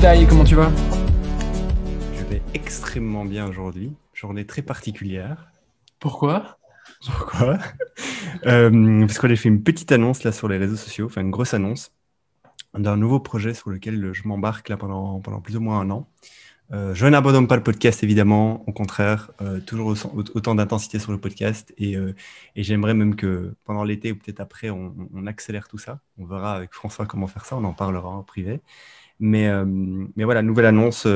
Jedi, comment tu vas? Je vais extrêmement bien aujourd'hui. Journée très particulière. Pourquoi? Pourquoi? Euh, Parce qu'on a fait une petite annonce là sur les réseaux sociaux, enfin une grosse annonce d'un nouveau projet sur lequel je m'embarque là pendant, pendant plus ou moins un an. Euh, je n'abandonne pas le podcast, évidemment. Au contraire, euh, toujours autant d'intensité sur le podcast. Et, euh, et j'aimerais même que pendant l'été ou peut-être après, on, on, accélère tout ça. On verra avec François comment faire ça. On en parlera en privé. Mais, mais voilà, nouvelle annonce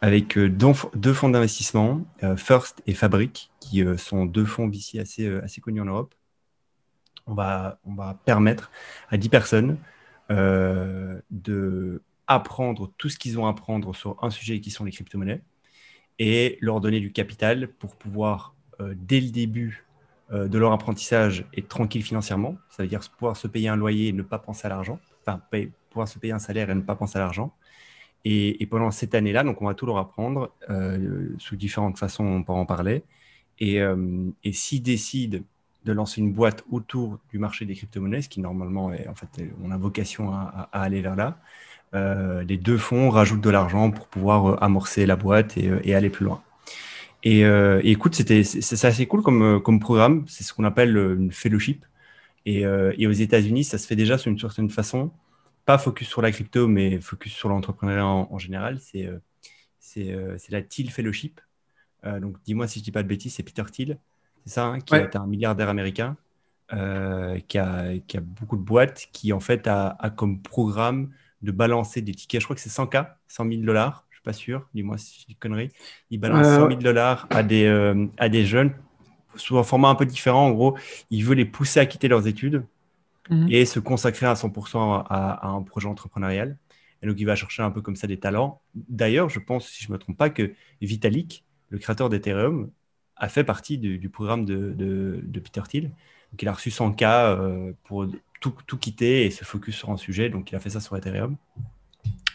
avec deux, deux fonds d'investissement, First et Fabric, qui sont deux fonds VC assez, connus en Europe. On va, permettre à 10 personnes de apprendre tout ce qu'ils ont à apprendre sur un sujet qui sont les crypto-monnaies et leur donner du capital pour pouvoir, euh, dès le début euh, de leur apprentissage, être tranquille financièrement. Ça veut dire pouvoir se payer un loyer et ne pas penser à l'argent. Enfin, pouvoir se payer un salaire et ne pas penser à l'argent. Et, pendant cette année-là, donc on va tout leur apprendre euh, sous différentes façons, on peut en parler. Et, et s'ils décident de lancer une boîte autour du marché des crypto-monnaies, ce qui normalement est, en fait, on a vocation à aller vers là, euh, les deux fonds rajoutent de l'argent pour pouvoir euh, amorcer la boîte et, euh, aller plus loin. Et, écoute, c'était c'est assez cool comme, comme programme. C'est ce qu'on appelle une fellowship. Et, aux États-Unis, ça se fait déjà d'une certaine façon. Pas focus sur la crypto, mais focus sur l'entrepreneuriat en, général. C'est c'est la Thiel Fellowship. donc, dis-moi si je dis pas de bêtises, c'est Peter Thiel, c'est ça, hein, qui est un milliardaire américain, qui, a, qui, a, beaucoup de boîtes, qui en fait a, a comme programme de balancer des tickets. Je crois que c'est 100K, 100 000 dollars. Je suis pas sûr. Dis-moi si c'est une connerie. Il balance 100 000 dollars à des, euh, à des jeunes sous un format un peu différent. En gros, il veut les pousser à quitter leurs études mhm. et se consacrer à 100% à, un projet entrepreneurial. Et donc, il va chercher un peu comme ça des talents. D'ailleurs, je pense, si je ne me trompe pas, que Vitalik, le créateur d'Ethereum, a fait partie du, programme de, de, Peter Thiel. Donc, il a reçu 100K euh, pour tout, quitter et se focus sur un sujet. Donc, il a fait ça sur Ethereum.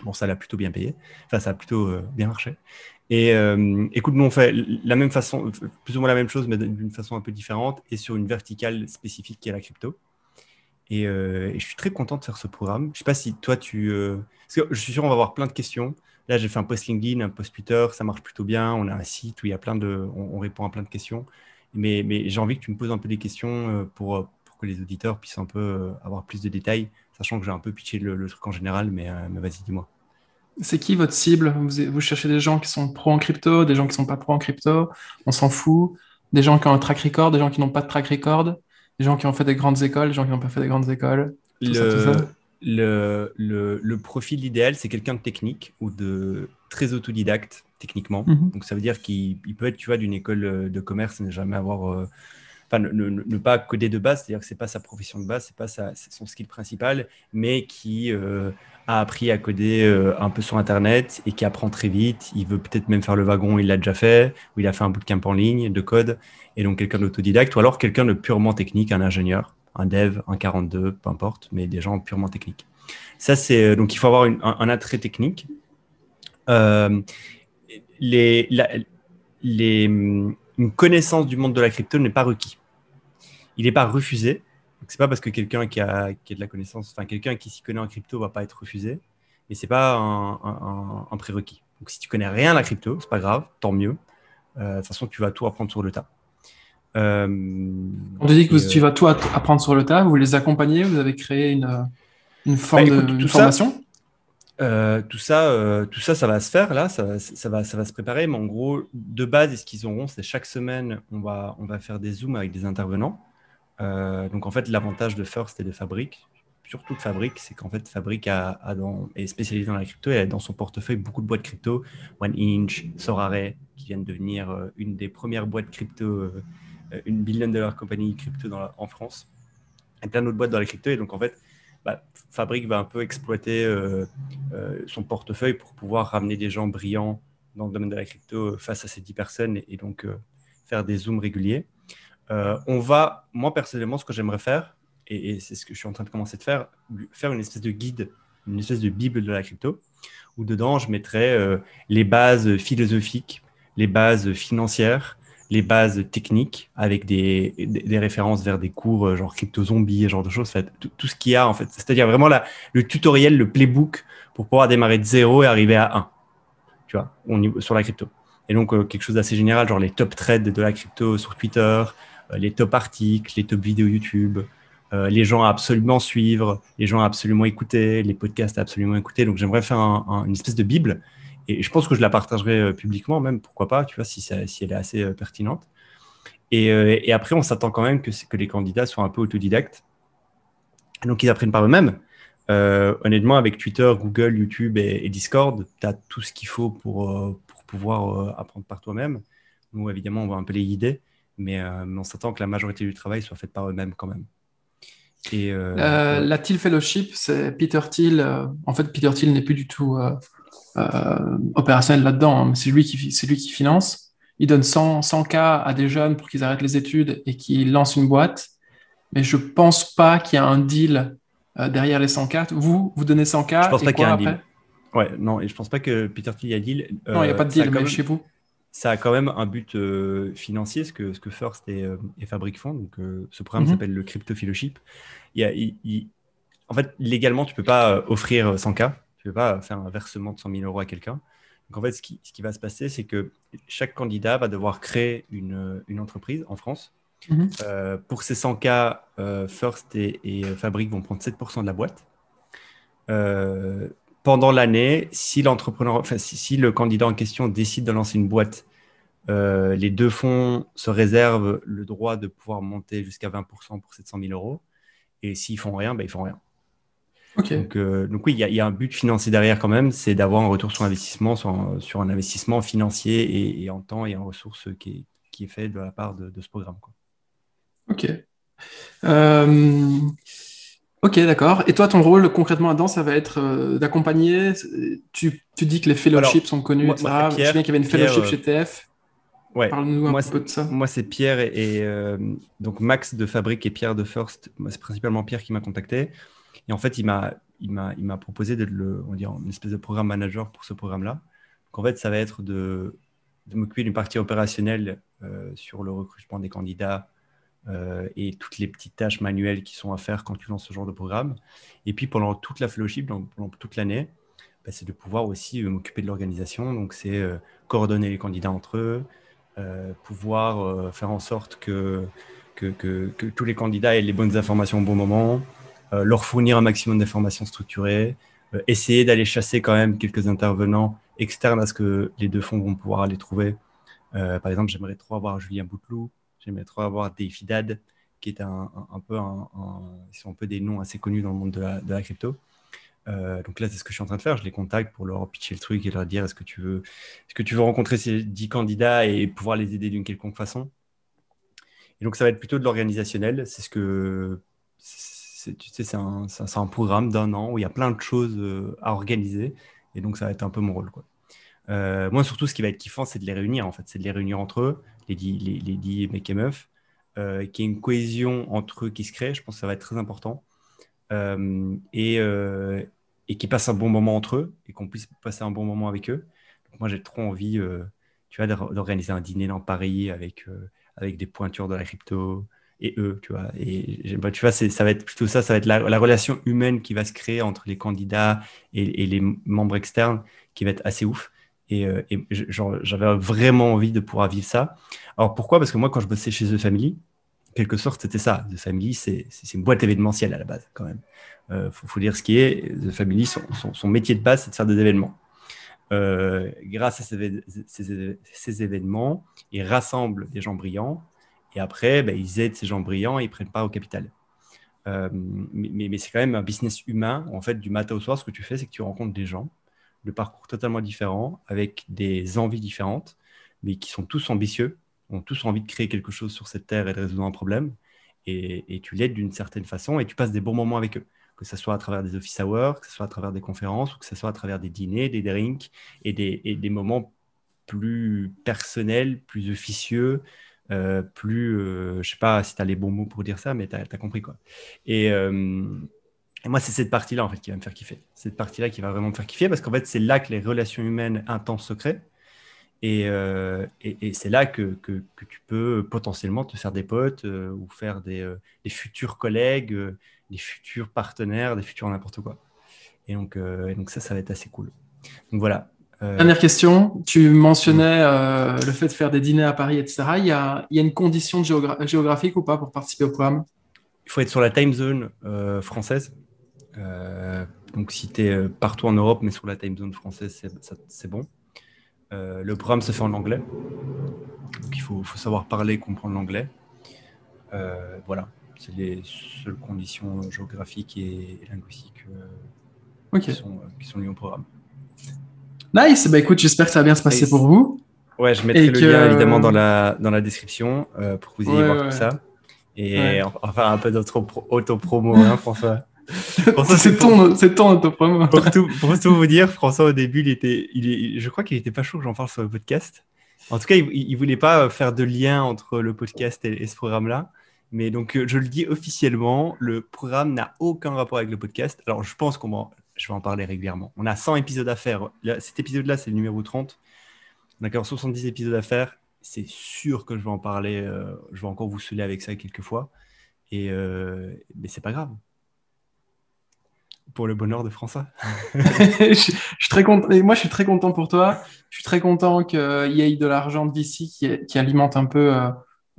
Bon, ça l'a plutôt bien payé. Enfin, ça a plutôt euh, bien marché. Et euh, écoute, nous, on fait la même façon, plus ou moins la même chose, mais d'une façon un peu différente et sur une verticale spécifique qui est la crypto. Et, euh, je suis très content de faire ce programme. Je sais pas si toi, tu. parce que je suis sûr, on va avoir plein de questions. Là, j'ai fait un post LinkedIn, un post Twitter, ça marche plutôt bien. On a un site où il y a plein de. On, répond à plein de questions. Mais, mais j'ai envie que tu me poses un peu des questions pour, que les auditeurs puissent un peu euh, avoir plus de détails, sachant que j'ai un peu pitché le, truc en général, mais, euh, mais vas-y, dis-moi. C'est qui votre cible? Vous, cherchez des gens qui sont pro en crypto, des gens qui ne sont pas pro en crypto, on s'en fout, des gens qui ont un track record, des gens qui n'ont pas de track record, des gens qui ont fait des grandes écoles, des gens qui n'ont pas fait des grandes écoles. le, Le, le, profil idéal, c'est quelqu'un de technique ou de très autodidacte techniquement. Mhm. Donc ça veut dire qu'il peut être, tu vois, d'une école de commerce, ne jamais avoir euh, enfin, ne, pas coder de base, c'est-à-dire que c'est pas sa profession de base, c'est pas son skill principal, mais qui euh, a appris à coder euh, un peu sur Internet et qui apprend très vite. Il veut peut-être même faire le wagon, il l'a déjà fait, ou il a fait un bootcamp en ligne de code, et donc quelqu'un d'autodidacte, ou alors quelqu'un de purement technique, un ingénieur, un dev, un 42, peu importe, mais des gens purement techniques. Ça, c'est euh, donc il faut avoir un, attrait technique. les une connaissance du monde de la crypto n'est pas requis. Il n'est pas refusé. Ce n'est pas parce que quelqu'un qui a, qui a, de la connaissance, enfin quelqu'un qui s'y connaît en crypto va pas être refusé, mais c'est pas un, un, prérequis. Donc si tu connais rien à la crypto, c'est pas grave, tant mieux. Euh, de toute façon, tu vas tout apprendre sur le tas. Euh, On te dit que tu vas tout apprendre sur le tas, vous les accompagnez, vous avez créé une, une forme bah, de formation? Euh, tout, ça, euh, tout ça, ça va se faire là, ça, va, ça va se préparer. Mais en gros, de base, ce qu'ils auront, c'est chaque semaine, on va, on va faire des zooms avec des intervenants. Euh, donc en fait, l'avantage de First et de Fabric, surtout de Fabric, c'est qu'en fait, dans, est spécialisé dans la crypto et a dans son portefeuille beaucoup de boîtes crypto, One Inch, Sorare, qui viennent devenir une des premières boîtes crypto, une billion dollar compagnie crypto dans en France, et plein d'autres boîtes dans la crypto. Et donc en fait, bah, Fabric va un peu exploiter euh, euh, son portefeuille pour pouvoir ramener des gens brillants dans le domaine de la crypto face à ces 10 personnes et, donc euh, faire des zooms réguliers. on va, moi personnellement, ce que j'aimerais faire, et, c'est ce que je suis en train de commencer de faire, faire une espèce de guide, une espèce de bible de la crypto, où dedans je mettrais les bases philosophiques, les bases financières, les bases techniques avec des, des, références vers des cours euh, genre crypto zombie, genre de choses, fait, tout, ce qu'il y a en fait. C'est-à-dire vraiment la, le tutoriel, le playbook pour pouvoir démarrer de zéro et arriver à 1, tu vois, sur la crypto. Et donc, euh, quelque chose d'assez général, genre les top trades de la crypto sur Twitter, euh, les top articles, les top vidéos YouTube, les gens à absolument suivre, les gens à absolument écouter, les podcasts à absolument écouter. Donc, j'aimerais faire une espèce de Bible. Et je pense que je la partagerai publiquement, même, pourquoi pas, tu vois, si, si elle est assez pertinente. Et, et, après, on s'attend quand même que, que les candidats soient un peu autodidactes. Donc, ils apprennent par eux-mêmes. honnêtement, avec Twitter, Google, YouTube et, Discord, tu as tout ce qu'il faut pour, pouvoir euh, apprendre par toi-même. Nous, évidemment, on va un peu les guider, mais, euh, on s'attend que la majorité du travail soit faite par eux-mêmes quand même. Et, euh, la Thiel Fellowship, c'est Peter Thiel. en fait, Peter Thiel n'est plus du tout opérationnel là-dedans. Hein, c'est lui, qui, lui qui finance. Il donne 100, 100 cas à des jeunes pour qu'ils arrêtent les études et qu'ils lancent une boîte. Mais je pense pas qu'il y a un deal derrière les 100 cas. Vous, vous donnez 100 cas. Je pense pas qu'il y a un deal. Ouais, non, et je pense pas que Peter Thiel a deal. non, il n'y a pas de deal, même chez vous. Ça a quand même un but euh, financier, ce que, ce que First et, euh, et Fabric font. Donc, euh, ce programme mhm. s'appelle le Crypto Fellowship. Il y En fait, légalement, tu peux pas offrir 100K. Peux pas faire un versement de 100 000 euros à quelqu'un. Donc, en fait, ce qui, ce qui va se passer, c'est que chaque candidat va devoir créer une, une entreprise en France. Mhm. pour ces 100K, First et, et Fabric vont prendre 7% de la boîte pendant l'année, si enfin, si, le candidat en question décide de lancer une boîte, euh, les deux fonds se réservent le droit de pouvoir monter jusqu'à 20% pour 700 000 euros. Et s'ils font rien, ben, ils font rien. Donc, euh, donc, oui, il y, a un but financier derrière quand même, c'est d'avoir un retour sur investissement, sur, un investissement financier et, en temps et en ressources qui est, qui est fait de la part de, ce programme. Quoi. Ok. Euh, Ok, d'accord. Et toi, ton rôle concrètement là-dedans, ça va être euh, d'accompagner? Tu, tu, dis que les fellowships sont connus, etc. Je sais qu'il y avait une fellowship chez TF. Ouais. Parle-nous un peu de ça. Moi, c'est Pierre et, donc Max de Fabrique et Pierre de First. Moi, c'est principalement Pierre qui m'a contacté. Et en fait, il m'a, il m'a, il m'a proposé d'être le, on une espèce de programme manager pour ce programme-là. Donc, en fait, ça va être de, de m'occuper d'une partie opérationnelle euh, sur le recrutement des candidats, euh, et toutes les petites tâches manuelles qui sont à faire quand tu lances ce genre de programme. Et puis pendant toute la fellowship, donc pendant toute l'année, bah, c'est de pouvoir aussi euh, m'occuper de l'organisation. Donc c'est coordonner les candidats entre eux, pouvoir faire en sorte que, que, que, que, tous les candidats aient les bonnes informations au bon moment, leur fournir un maximum d'informations structurées, essayer d'aller chasser quand même quelques intervenants externes à ce que les deux fonds vont pouvoir aller trouver. par exemple, j'aimerais trop avoir Julien Bouteloup, J'aimerais trop avoir Davy Dad, qui est un, peu un, sont un peu des noms assez connus dans le monde de la, crypto. Euh, donc là, c'est ce que je suis en train de faire. Je les contacte pour leur pitcher le truc et leur dire est-ce que tu veux, est-ce que tu veux rencontrer ces 10 candidats et pouvoir les aider d'une quelconque façon? Et donc ça va être plutôt de l'organisationnel. C'est ce que, tu sais, c'est un, un, programme d'un an où il y a plein de choses euh, à organiser. Et donc ça va être un peu mon rôle, quoi. Euh, moi, surtout, ce qui va être kiffant, c'est de les réunir, en fait. C'est de les réunir entre eux, les dix, les, les mecs et meufs, euh, qu'il y ait une cohésion entre eux qui se crée. Je pense que ça va être très important. Euh, et, et qu'ils passent un bon moment entre eux et qu'on puisse passer un bon moment avec eux. Moi, j'ai trop envie, tu vois, d'organiser un dîner dans Paris avec, avec des pointures de la crypto et eux, tu vois. Et bah, tu vois, ça va être plutôt ça, ça va être la, relation humaine qui va se créer entre les candidats et, les membres externes qui va être assez ouf. Et, euh, j'avais vraiment envie de pouvoir vivre ça. Alors pourquoi? Parce que moi, quand je bossais chez The Family, quelque sorte, c'était ça. The Family, c'est une boîte événementielle à la base, quand même. Il euh, faut, dire ce qui est. The Family, son, son, métier de base, c'est de faire des événements. Euh, grâce à ces, ces, événements, ils rassemblent des gens brillants et après, ben, ils aident ces gens brillants et ils prennent part au capital. mais, mais, c'est quand même un business humain. En fait, du matin au soir, ce que tu fais, c'est que tu rencontres des gens de parcours totalement différents, avec des envies différentes, mais qui sont tous ambitieux, ont tous envie de créer quelque chose sur cette terre et de résoudre un problème. Et, tu l'aides d'une certaine façon et tu passes des bons moments avec eux, que ce soit à travers des office hours, que ce soit à travers des conférences, ou que ce soit à travers des dîners, des drinks et des, moments plus personnels, plus officieux, euh, plus, euh, je sais pas si tu as les bons mots pour dire ça, mais tu as, compris quoi. Et, euh, et moi, c'est cette partie-là en fait qui va me faire kiffer. Cette partie-là qui va vraiment me faire kiffer parce qu'en fait, c'est là que les relations humaines intenses se créent. Et, c'est là que, que, que, tu peux potentiellement te faire des potes ou faire des, des futurs collègues, des futurs partenaires, des futurs n'importe quoi. Et donc, donc ça, ça va être assez cool. Donc voilà. Dernière question, tu mentionnais le fait de faire des dîners à Paris, etc. Il y a, il y a une condition géographique ou pas pour participer au programme? Il faut être sur la time zone française. donc si tu es partout en Europe, mais sur la time zone française, c'est bon. le programme se fait en anglais. Donc il faut, faut savoir parler, comprendre l'anglais. Euh, voilà, c'est les seules conditions géographiques et, linguistiques euh, qui, sont, euh, qui, sont, liées au programme. Nice, bah écoute, j'espère que ça va bien se passer pour vous. Ouais, je mettrai le lien évidemment dans la, dans la description pour que vous ayez voir tout ça. Et enfin, un peu d'auto-promo, hein, François. c'est ton, ton auto-promo. Pour tout, pour tout vous dire, François, au début, il était, il je crois qu'il n'était pas chaud que j'en parle sur le podcast. En tout cas, il ne voulait pas faire de lien entre le podcast et, ce programme-là. Mais donc, euh, je le dis officiellement, le programme n'a aucun rapport avec le podcast. Alors, je pense qu'on va, je vais en parler régulièrement. On a 100 épisodes à faire. cet épisode-là, c'est le numéro 30. On a encore 70 épisodes à faire. C'est sûr que je vais en parler. Euh, je vais encore vous saouler avec ça quelques fois. Et, euh, mais c'est pas grave pour le bonheur de François. je, suis très content. Moi, je suis très content pour toi. Je suis très content qu'il y ait de l'argent d'ici qui, qui, alimente un peu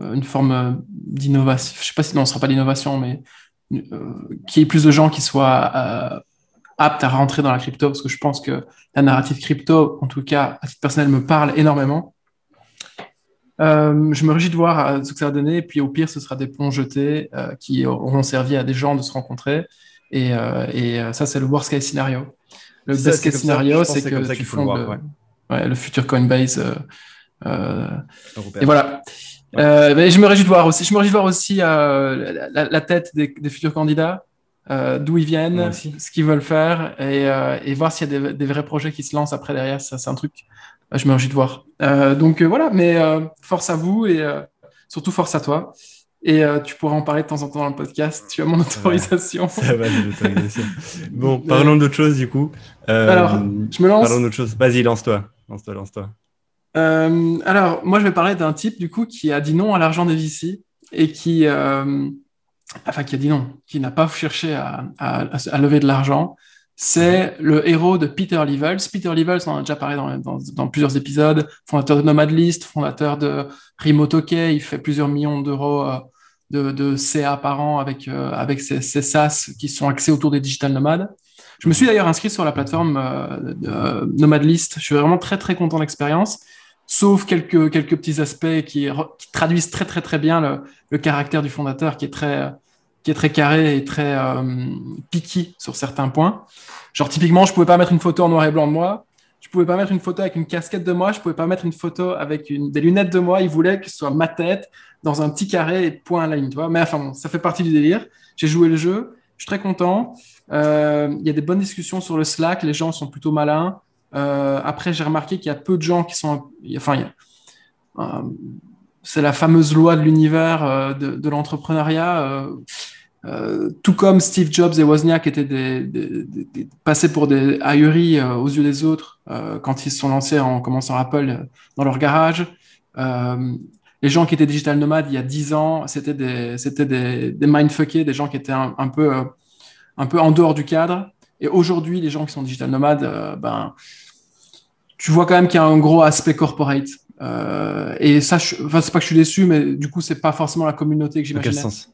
euh, une forme euh, d'innovation. Je ne sais pas si non, ce ne sera pas d'innovation, mais euh, qu'il y ait plus de gens qui soient aptes à rentrer dans la crypto, parce que je pense que la narrative crypto, en tout cas, à titre personnel, me parle énormément. je me réjouis de voir ce que ça va donner. Et puis, au pire, ce sera des ponts jetés qui auront servi à des gens de se rencontrer. Et, euh, et euh, ça, c'est le worst case scenario. Le best case scenario, c'est que tu fondes le, ouais. le, futur Coinbase. Euh, et voilà. mais je me réjouis de voir aussi, je me réjouis de voir aussi la, tête des, futurs candidats, d'où ils viennent, ce qu'ils veulent faire, et, et voir s'il y a des, des, vrais projets qui se lancent après derrière. Ça, c'est un truc. je me réjouis de voir. donc voilà, mais force à vous et surtout force à toi. Et euh, tu pourras en parler de temps en temps dans le podcast. Tu as mon autorisation. Ça va, j'ai l'autorisation. bon, parlons d'autre chose du coup. Euh, alors, je me lance. Parlons d'autre chose. Vas-y, lance-toi. Lance-toi, lance-toi. Euh, alors, moi, je vais parler d'un type du coup qui a dit non à l'argent des VC et qui, enfin, qui a dit non, qui n'a pas cherché à, lever de l'argent. C'est le héros de Peter Levels. Peter Levels, on en a déjà parlé dans, plusieurs épisodes, fondateur de Nomadlist, fondateur de Remote il fait plusieurs millions d'euros de, de, CA par an avec, euh, avec ces, ces, SaaS qui sont axés autour des digital nomades. Je me suis d'ailleurs inscrit sur la plateforme euh, euh. Je suis vraiment très très content de l'expérience, sauf quelques, quelques petits aspects qui, traduisent très très très bien le, le, caractère du fondateur qui est très, qui est très carré et très euh, picky sur certains points. Genre typiquement, je pouvais pas mettre une photo en noir et blanc de moi. Je pouvais pas mettre une photo avec une casquette de moi, je pouvais pas mettre une photo avec une, des lunettes de moi. Il voulait que ce soit ma tête dans un petit carré et point à la ligne, tu vois. Mais enfin, bon, ça fait partie du délire. J'ai joué le jeu, je suis très content. Euh, il y a des bonnes discussions sur le Slack, les gens sont plutôt malins. Euh, après, j'ai remarqué qu'il y a peu de gens qui sont. Enfin, euh, c'est la fameuse loi de l'univers de, de l'entrepreneuriat. Euh, tout comme Steve Jobs et Wozniak étaient passés pour des ahuris euh, aux yeux des autres euh, quand ils se sont lancés en commençant Apple dans leur garage. les gens qui étaient digital nomades il y a 10 ans, c'était des, c'était des, des mindfuckés, des gens qui étaient un, peu, un peu en dehors du cadre. Et aujourd'hui, les gens qui sont digital nomades, ben, tu vois quand même qu'il y a un gros aspect corporate. et ça, enfin, c'est pas que je suis déçu, mais du coup, c'est pas forcément la communauté que j'imaginais. Dans quel sens?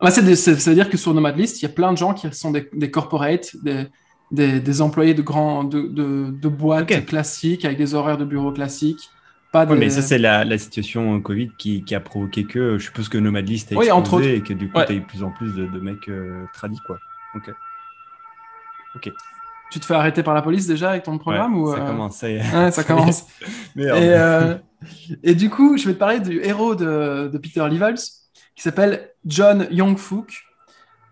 Ah, ça veut dire que sur Nomadlist, il y a plein de gens qui sont des, des corporates, des, des, employés de, grands, de, de, boîtes classiques avec des horaires de bureau classiques. Pas mais ça, c'est la, la, situation euh, Covid qui, qui, a provoqué que je suppose que Nomadlist a explosé entre et que du coup, tu as eu plus en plus de, mecs euh, tradis. Quoi. Ok. Tu te fais arrêter par la police déjà avec ton programme ou, Ça euh, commence, ça. Ouais, commence. et, et, du coup, je vais te parler du héros de, de Peter Levels qui s'appelle John Young-Fook.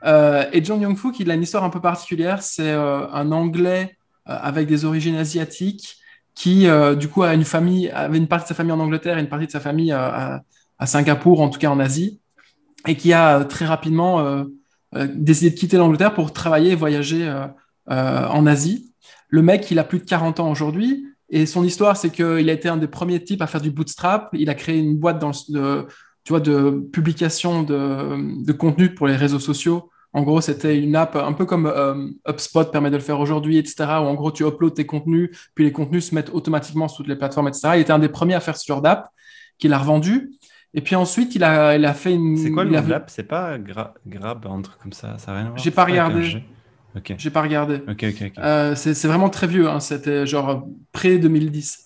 Euh, et John Young-Fook, il a une histoire un peu particulière. C'est euh, un Anglais euh, avec des origines asiatiques qui, du coup, a une famille, avait une partie de sa famille en Angleterre et une partie de sa famille à, Singapour, en tout cas en Asie, et qui a très rapidement décidé de quitter l'Angleterre pour travailler et voyager en Asie. Le mec, il a plus de 40 ans aujourd'hui. Et son histoire, c'est qu'il a été un des premiers types à faire du bootstrap. Il a créé une boîte dans le, tu vois, de publication de, de, contenu pour les réseaux sociaux En gros, c'était une app un peu comme euh, HubSpot permet de le faire aujourd'hui, etc. Où en gros, tu uploads tes contenus, puis les contenus se mettent automatiquement sur toutes les plateformes, etc. Il était un des premiers à faire ce genre d'app, qu'il a revendu. Et puis ensuite, il a, il a fait une. C'est quoi le nom de l'app? C'est pas gra- Grab, un truc comme ça Ça n'a rien à voir J'ai pas regardé. Ok, J'ai pas regardé. ok, ok. ok. Euh, c'est vraiment très vieux, hein, c'était genre pré-2010.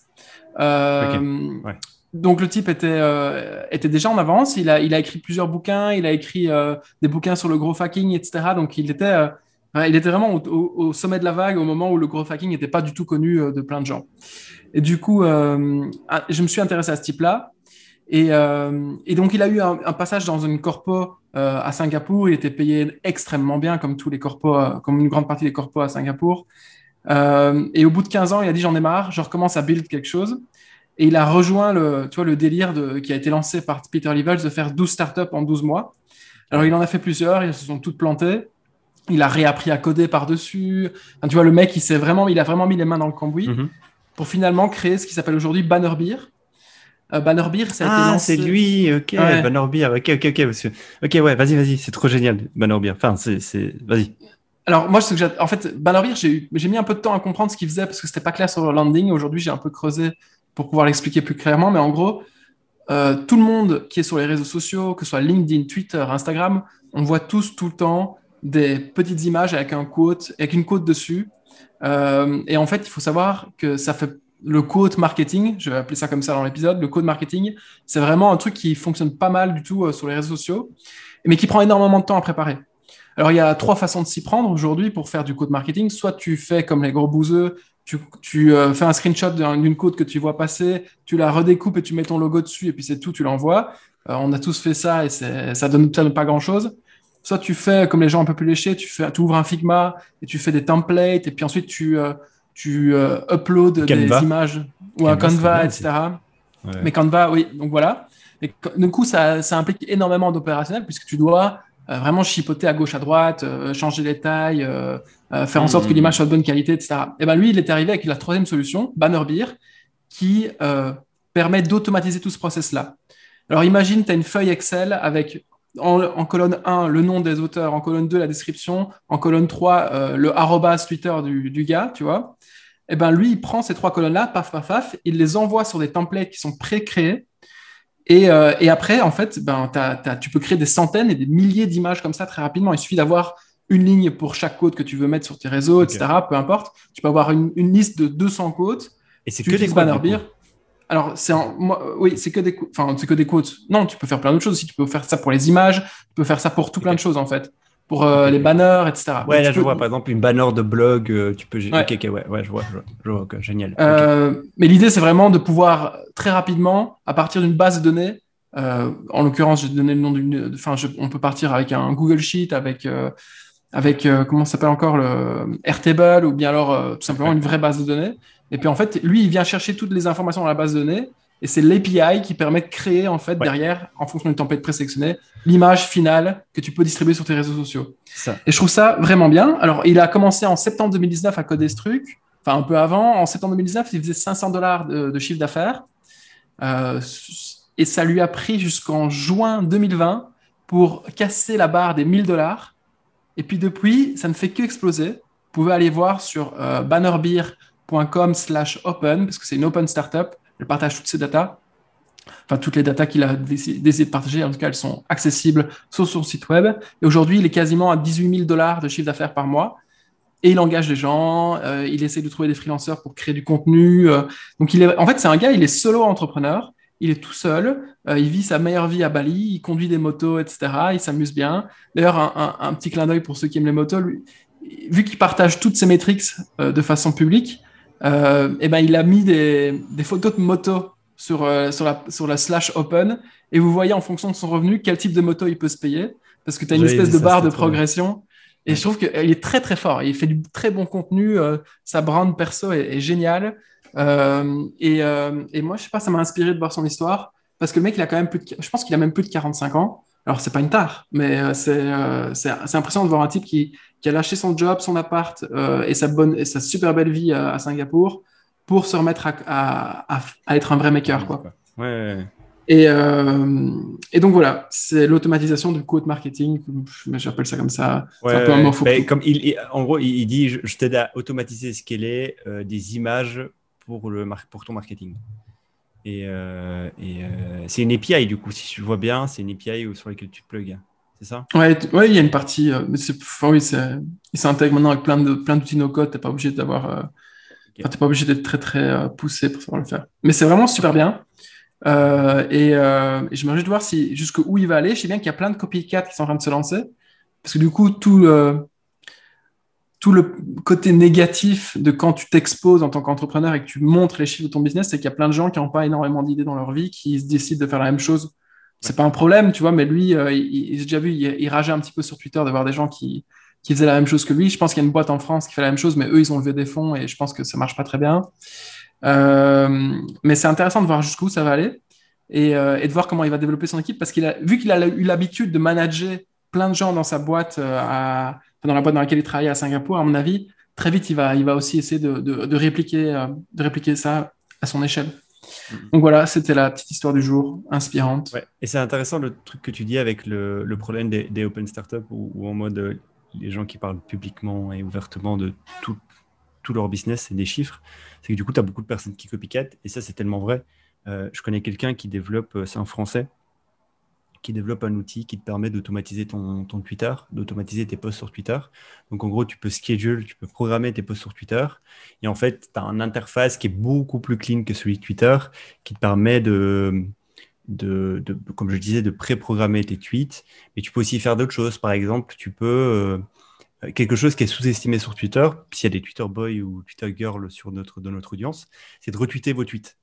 Euh, ouais. Donc le type était, euh, était déjà en avance, il a, il a écrit plusieurs bouquins, il a écrit euh, des bouquins sur le gros hacking, etc. Donc il était, euh, il était vraiment au, au- au sommet de la vague au moment où le gros hacking n'était pas du tout connu euh, de plein de gens. Et du coup, euh, ah, je me suis intéressé à ce type-là. Et, euh, et donc, il a eu un, un passage dans une corpo euh, à Singapour. Il était payé extrêmement bien, comme tous les corpos, euh, comme une grande partie des corpos à Singapour. Et au bout de 15 ans, il a dit j'en ai marre, je recommence à build quelque chose. Et il a rejoint le, tu vois, le délire de, qui a été lancé par Peter Levels de faire 12 startups en 12 mois. Alors, il en a fait plusieurs, ils se sont toutes plantées. Il a réappris à coder par-dessus. Enfin, tu vois, le mec, il, vraiment, il a vraiment mis les mains dans le cambouis Mhm. pour finalement créer ce qui s'appelle aujourd'hui Banner Beer. Euh, Banner Beer, ça a été Ah, lancé. c'est lui, ok, Ouais. Banner Beer, ok, ok, ok, parce que- ok, ouais, vas-y, vas-y, c'est trop génial, Banner Beer. Enfin, c'est, vas-y. Alors, moi, ce que en fait, Banner Beer, j'ai eu- j'ai mis un peu de temps à comprendre ce qu'il faisait parce que c'était pas clair sur le landing. Aujourd'hui, j'ai un peu creusé pour pouvoir l'expliquer plus clairement. Mais en gros, euh, tout le monde qui est sur les réseaux sociaux, que ce soit LinkedIn, Twitter, Instagram, on voit tous tout le temps des petites images avec un quote, avec une quote dessus. Euh, et en fait, il faut savoir que ça fait le quote marketing, je vais appeler ça comme ça dans l'épisode, le quote marketing, c'est vraiment un truc qui fonctionne pas mal du tout euh, sur les réseaux sociaux, mais qui prend énormément de temps à préparer. Alors, il y a trois façons de s'y prendre aujourd'hui pour faire du code marketing. Soit tu fais comme les gros bouseux, tu, tu euh, fais un screenshot d'un- d'une code que tu vois passer, tu la redécoupes et tu mets ton logo dessus et puis c'est tout, tu l'envoies. Euh, on a tous fait ça et ça donne, ça donne pas grand-chose. Soit tu fais comme les gens un peu plus léchés, tu, fais, tu ouvres un Figma et tu fais des templates et puis ensuite tu, euh, tu euh, uploads Canva. des images ou un Canva, etc. Ouais. Mais Canva, oui, donc voilà. Et du coup, ça, ça implique énormément d'opérationnel puisque tu dois euh, vraiment chipoter à gauche, à droite, euh, changer les tailles, faire en sorte que Mhm. l'image soit de bonne qualité, etc. Et ben lui, il est arrivé avec la troisième solution, Banner Beer, qui permet d'automatiser tout ce process-là. Alors imagine, tu as une feuille Excel avec en, en colonne 1 le nom des auteurs, en colonne 2 la description, en colonne 3 euh, le arrobas Twitter du, du gars, tu vois. Et ben lui, il prend ces trois colonnes-là, paf, paf, paf, il les envoie sur des templates qui sont pré-créés. Et, euh, et après, en fait, ben, tu peux créer des centaines et des milliers d'images comme ça très rapidement. Il suffit d'avoir une ligne pour chaque code que tu veux mettre sur tes réseaux, etc. Peu importe. Tu peux avoir une, une liste de 200 codes. Et c'est que des utilises Alors, c'est moi, oui, c'est que des, enfin, c'est que des quotes. Non, tu peux faire plein d'autres choses aussi. Tu peux faire ça pour les images. Tu peux faire ça pour tout plein de choses en fait, pour euh, les banners, etc. Ouais, Donc, là, je peux- vois, par exemple, une banner de blog, euh, tu peux. Ouais. Ouais, ouais, je vois, je vois, je vois, ok, génial. Euh, Mais l'idée, c'est vraiment de pouvoir très rapidement, à partir d'une base de données, euh, en l'occurrence, j'ai donné le nom d'une. Enfin, je- on peut partir avec un Google Sheet, avec, avec euh, comment ça s'appelle encore, le Airtable, ou bien alors euh, tout simplement une vraie base de données. Et puis en fait, lui, il vient chercher toutes les informations dans la base de données. Et c'est l'API qui permet de créer, en fait, Ouais. derrière, en fonction d'une template présélectionnée, l'image finale que tu peux distribuer sur tes réseaux sociaux. Ça. Et je trouve ça vraiment bien. Alors, il a commencé en septembre 2019 à coder ce truc. Enfin, un peu avant. En septembre 2019, il faisait 500 dollars de, de chiffre d'affaires. Euh, et ça lui a pris jusqu'en juin 2020 pour casser la barre des 1000 dollars. Et puis depuis, ça ne fait que exploser. Vous pouvez aller voir sur euh, bannerbeer.com slash open, parce que c'est une open startup. Elle partage toutes ses datas. Enfin, toutes les datas qu'il a décidé de partager, en tout cas, elles sont accessibles sur son site web. Et aujourd'hui, il est quasiment à 18 000 dollars de chiffre d'affaires par mois. Et il engage des gens, euh, il essaie de trouver des freelanceurs pour créer du contenu. euh. donc, il est, en fait, c'est un gars, il est solo entrepreneur. Il est tout seul, euh, il vit sa meilleure vie à Bali, il conduit des motos, etc. Il s'amuse bien. D'ailleurs, un, petit clin d'œil pour ceux qui aiment les motos, vu qu'il partage toutes ses métriques de façon publique, euh, eh ben, il a mis des, des photos de motos sur, euh, sur, la, sur la slash open et vous voyez en fonction de son revenu quel type de moto il peut se payer parce que tu as une espèce de ça, barre de progression. Et Ouais. je trouve qu'il est très très fort. Il fait du très bon contenu. euh, sa brand perso est, est géniale. Euh, et, euh, et moi, je sais pas, ça m'a inspiré de voir son histoire parce que le mec, il a quand même plus de, je pense qu'il a même plus de 45 ans. Alors, c'est pas une tare, mais euh, c'est euh, c'est impressionnant de voir un type qui, qui a lâché son job, son appart euh, et, sa bonne, et sa super belle vie à, à Singapour pour se remettre à, à, à- à être un vrai maker. Quoi. Ouais. Et, donc voilà, c'est l'automatisation du code marketing, j'appelle ça comme ça. Ouais, un peu un comme il, En gros, il dit je, t'aide à automatiser, scaler euh, des images pour, le, pour ton marketing. Et, euh, et euh, c'est une API, du coup, si je vois bien, c'est une API sur laquelle tu plugs. C'est ça? Ouais, ouais, il y a une partie. Euh, mais enfin, oui, il s'intègre maintenant avec plein de plein d'outils no-code. Tu n'es pas obligé d'avoir. Okay. pas obligé d'être très, très poussé pour savoir le faire. Mais c'est vraiment super bien. et, et, je me réjouis de voir si, jusqu'où il va aller. Je sais bien qu'il y a plein de copycats qui sont en train de se lancer. Parce que du coup, tout le, tout le côté négatif de quand tu t'exposes en tant qu'entrepreneur et que tu montres les chiffres de ton business, c'est qu'il y a plein de gens qui n'ont pas énormément d'idées dans leur vie, qui se décident de faire la même chose. C'est pas un problème, tu vois, mais lui, euh, il, j'ai déjà vu, il, rageait un petit peu sur Twitter d'avoir des gens qui, qui faisaient la même chose que lui. Je pense qu'il y a une boîte en France qui fait la même chose, mais eux, ils ont levé des fonds et je pense que ça marche pas très bien. Euh, mais c'est intéressant de voir jusqu'où ça va aller et, euh, et, de voir comment il va développer son équipe parce qu'il a vu qu'il a eu l'habitude de manager plein de gens dans sa boîte à dans la boîte dans laquelle il travaille à Singapour, à mon avis, très vite, il va, il va aussi essayer de, de, répliquer, euh, de répliquer ça à son échelle. Mm-hmm. Donc voilà, c'était la petite histoire du jour, inspirante. Et c'est intéressant le truc que tu dis avec le, le problème des, des, open startups ou en mode euh, les gens qui parlent publiquement et ouvertement de tout, tout leur business et des chiffres, c'est que du coup, tu as beaucoup de personnes qui copycat et ça, c'est tellement vrai. Euh, je connais quelqu'un qui développe, c'est un français, qui développe un outil qui te permet d'automatiser ton, Twitter, d'automatiser tes posts sur Twitter. Donc en gros, tu peux schedule, tu peux programmer tes posts sur Twitter. Et en fait, tu as une interface qui est beaucoup plus clean que celui de Twitter, qui te permet de, de, comme je disais, de pré-programmer tes tweets. Mais tu peux aussi faire d'autres choses. Par exemple, tu peux... Euh, quelque chose qui est sous-estimé sur Twitter, s'il y a des Twitter boys ou Twitter girls sur notre, dans notre audience, c'est de retweeter vos tweets.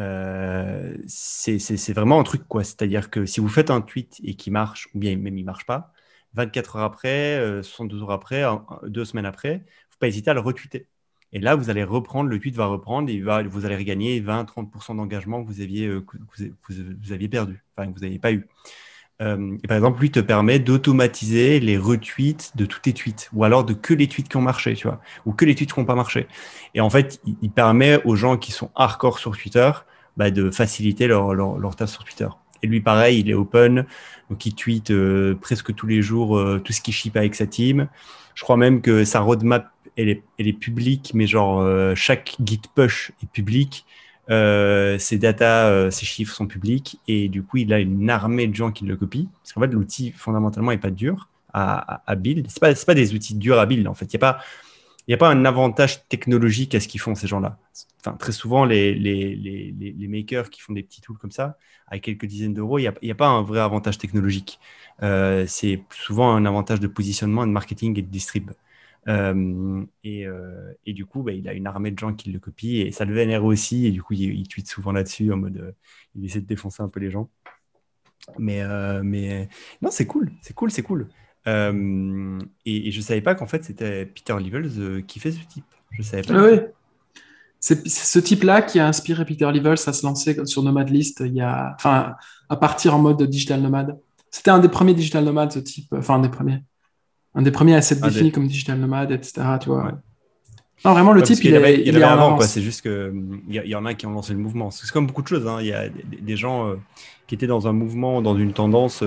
Euh, c'est vraiment un truc, quoi. C'est-à-dire que si vous faites un tweet et qui marche, ou bien même il marche pas, 24 heures après, 72 euh, heures après, deux semaines après, faut pas hésiter à le retweeter. Et là, vous allez reprendre, le tweet va reprendre et va, vous allez regagner 20-30% d'engagement que, vous aviez, euh, vous, aviez perdu, enfin que vous n'aviez pas eu. et par exemple, lui te permet d'automatiser les retweets de tous tes tweets, ou alors de que les tweets qui ont marché, tu vois, ou que les tweets qui n'ont pas marché. Et en fait, il, permet aux gens qui sont hardcore sur Twitter bah, de faciliter leur, leur, tâche sur Twitter. Et lui, pareil, il est open, donc il tweet euh, presque tous les jours euh, tout ce qui ship avec sa team. Je crois même que sa roadmap, elle est, elle est publique, mais genre euh, chaque git push est public. ses data, ses chiffres sont publics et du coup, il a une armée de gens qui le copient. Parce qu'en fait, l'outil fondamentalement n'est pas dur à, build. Ce pas, pas des outils durs à build en fait. Il n'y a pas n'y a pas un avantage technologique à ce qu'ils font, ces gens-là. Enfin, très souvent, les, makers qui font des petits tools comme ça, avec quelques dizaines d'euros, il n'y a, pas un vrai avantage technologique. Euh, c'est souvent un avantage de positionnement, de marketing et de distrib. Euh, et, euh, et, du coup, bah, il a une armée de gens qui le copient et ça le vénère aussi. Et du coup, il, il tweet souvent là-dessus en mode il essaie de défoncer un peu les gens. Mais non, c'est cool, c'est cool, c'est cool. Euh, et, je ne savais pas qu'en fait, c'était Peter Levels euh, qui fait ce type. Je savais pas. oui. C'est ce type-là qui a inspiré Peter Levels à se lancer sur Nomadlist il y a, enfin, à partir en mode digital nomade. C'était un des premiers digital nomades, ce type, enfin, un des premiers. Un des premiers à s'être défini comme digital nomade, etc. Tu vois. Non, vraiment, le type, il, avait, il, avait avant. C'est juste qu'il y, y en a qui ont lancé le mouvement. C'est comme beaucoup de choses. Hein. Il y a des, gens euh, qui étaient dans un mouvement, dans une tendance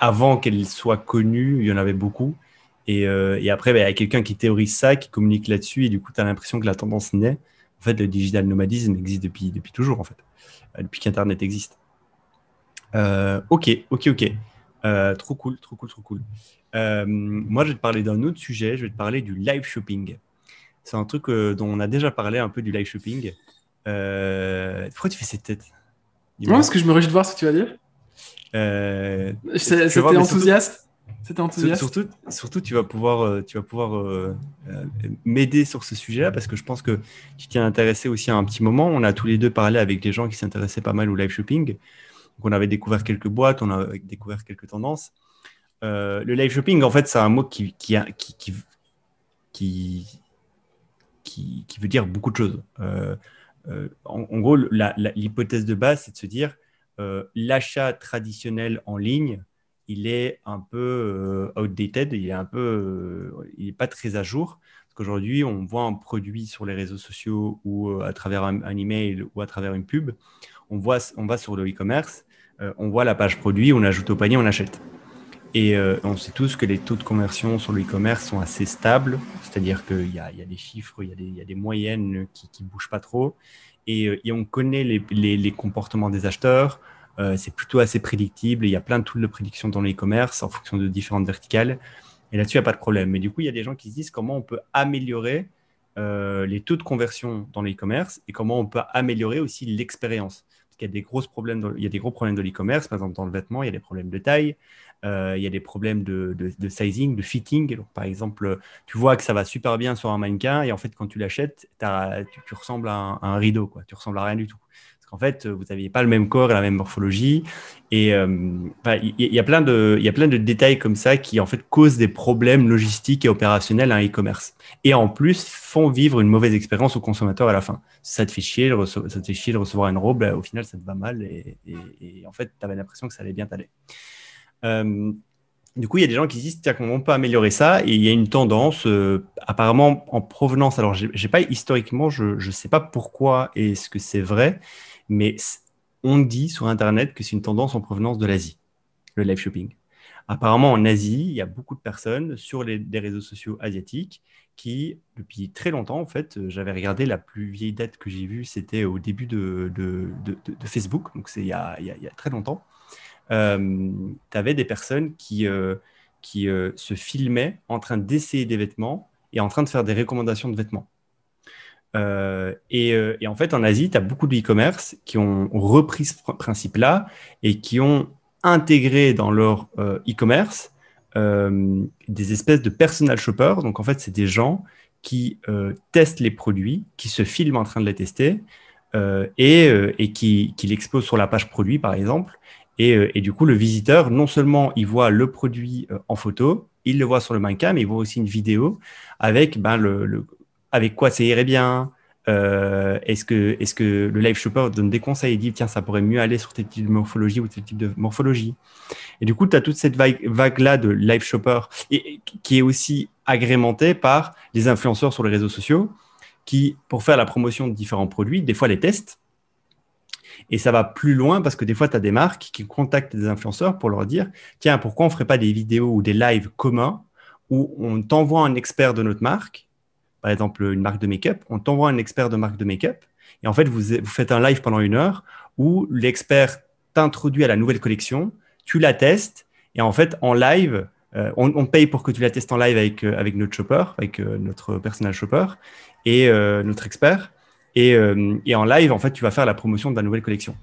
avant qu'elle soit connue, il y en avait beaucoup. Et, euh, après, bah, il y a quelqu'un qui théorise ça, qui communique là-dessus, et du coup, tu as l'impression que la tendance naît. En fait, le digital nomadisme existe depuis, toujours, en fait, euh, depuis qu'Internet existe. Euh, ok, ok, ok. trop cool, trop cool, trop cool. moi, je vais te parler d'un autre sujet, je vais te parler du live shopping. C'est un truc dont on a déjà parlé un peu du live shopping. pourquoi tu fais cette tête? Non, parce que je me réjouis de voir ce que tu vas dire. Euh, c'était enthousiaste? C'était enthousiaste? Surtout, surtout, tu vas pouvoir, euh, tu vas pouvoir euh, m'aider sur ce sujet-là parce que je pense que tu t'y es intéressé aussi à un petit moment. On a tous les deux parlé avec des gens qui s'intéressaient pas mal au live shopping. Donc, on avait découvert quelques boîtes, on a découvert quelques tendances. le live shopping, en fait, c'est un mot qui, qui, qui, qui, qui, veut dire beaucoup de choses. En, en, gros, l'hypothèse de base, c'est de se dire euh, l'achat traditionnel en ligne, il est un peu euh, outdated, il est un peu, euh, il est pas très à jour. Parce qu'aujourd'hui, on voit un produit sur les réseaux sociaux ou à travers un, email ou à travers une pub, on, voit, on va sur le e-commerce, euh, on voit la page produit, on ajoute au panier, on achète. Et euh, on sait tous que les taux de conversion sur le e-commerce sont assez stables, c'est-à-dire qu'il y, a, des chiffres, il y a des, moyennes qui ne bougent pas trop, et, on connaît les, comportements des acheteurs, c'est plutôt assez prédictible, il y a plein de tools de prédiction dans le e-commerce en fonction de différentes verticales, et là-dessus, il n'y a pas de problème. Mais du coup, il y a des gens qui se disent comment on peut améliorer euh, les taux de conversion dans l'e-commerce et comment on peut améliorer aussi l'expérience. Parce qu'il y a des, problèmes il y a des gros problèmes de l'e-commerce. Par exemple, dans le vêtement, il y a des problèmes de taille, euh, il y a des problèmes de, sizing, de fitting. par exemple, tu vois que ça va super bien sur un mannequin et en fait, quand tu l'achètes, tu, ressembles à un, rideau. Quoi. Tu ressembles à rien du tout qu'en fait, vous n'aviez pas le même corps et la même morphologie. Et euh, il y, a plein de, détails comme ça qui en fait causent des problèmes logistiques et opérationnels à un e-commerce. Et en plus, font vivre une mauvaise expérience au consommateur à la fin. Ça te fait chier, de ça te fait chier de recevoir une robe, bah, au final, ça te va mal et, en fait, tu avais l'impression que ça allait bien t'aller. Euh, du coup, il y a des gens qui disent tiens, comment on peut améliorer ça? Et il y a une tendance, euh, apparemment en provenance. Alors, j'ai pas historiquement, je ne sais pas pourquoi et ce que c'est vrai, mais on dit sur Internet que c'est une tendance en provenance de l'Asie, le live shopping. Apparemment, en Asie, il y a beaucoup de personnes sur les, réseaux sociaux asiatiques qui, depuis très longtemps, en fait, euh, j'avais regardé la plus vieille date que j'ai vue, c'était au début de, Facebook, donc c'est il, y a très longtemps. Euh, tu avais des personnes qui, euh, qui se filmaient en train d'essayer des vêtements et en train de faire des recommandations de vêtements. Euh, euh, et, en fait, en Asie, tu as beaucoup de e-commerce qui ont repris ce principe-là et qui ont intégré dans leur euh, e-commerce des espèces de personal shoppers. Donc, en fait, c'est des gens qui testent les produits, qui se filment en train de les tester et, qui, qui l'exposent sur la page produit, par exemple. Et, du coup, le visiteur, non seulement il voit le produit en photo, il le voit sur le mannequin, mais il voit aussi une vidéo avec ben, le avec quoi ça irait bien euh, Est-ce que, est que le live shopper donne des conseils et dit tiens, ça pourrait mieux aller sur tel type de morphologie ou tel type de morphologie Et du coup, tu as toute cette vague-là de live shopper et, qui est aussi agrémentée par les influenceurs sur les réseaux sociaux qui, pour faire la promotion de différents produits, des fois les testent. Et ça va plus loin parce que des fois, tu as des marques qui contactent des influenceurs pour leur dire tiens, pourquoi on ne ferait pas des vidéos ou des lives communs où on t'envoie un expert de notre marque par exemple une marque de make-up, on t'envoie un expert de marque de make-up, et en fait, vous, vous faites un live pendant une heure où l'expert t'introduit à la nouvelle collection, tu la testes, et en fait, en live, euh, on, paye pour que tu la testes en live avec, euh, avec notre shopper, avec euh, notre personnel shopper et notre expert. Et, et, en live, en fait, tu vas faire la promotion de la nouvelle collection.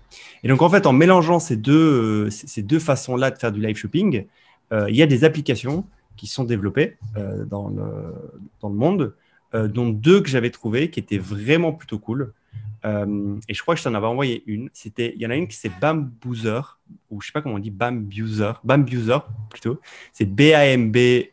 Et donc, en fait, en mélangeant ces deux, ces deux façons-là de faire du live shopping, il y a des applications qui sont développées dans, le, dans le monde euh, dont deux que j'avais trouvées qui étaient vraiment plutôt cool. Euh, et je crois que je t'en avais envoyé une. C'était, il y en a une qui c'est Bamboozer, ou je sais pas comment on dit Bambuser, Bambuser plutôt. C'est B-A-M-B-U-S-E-R.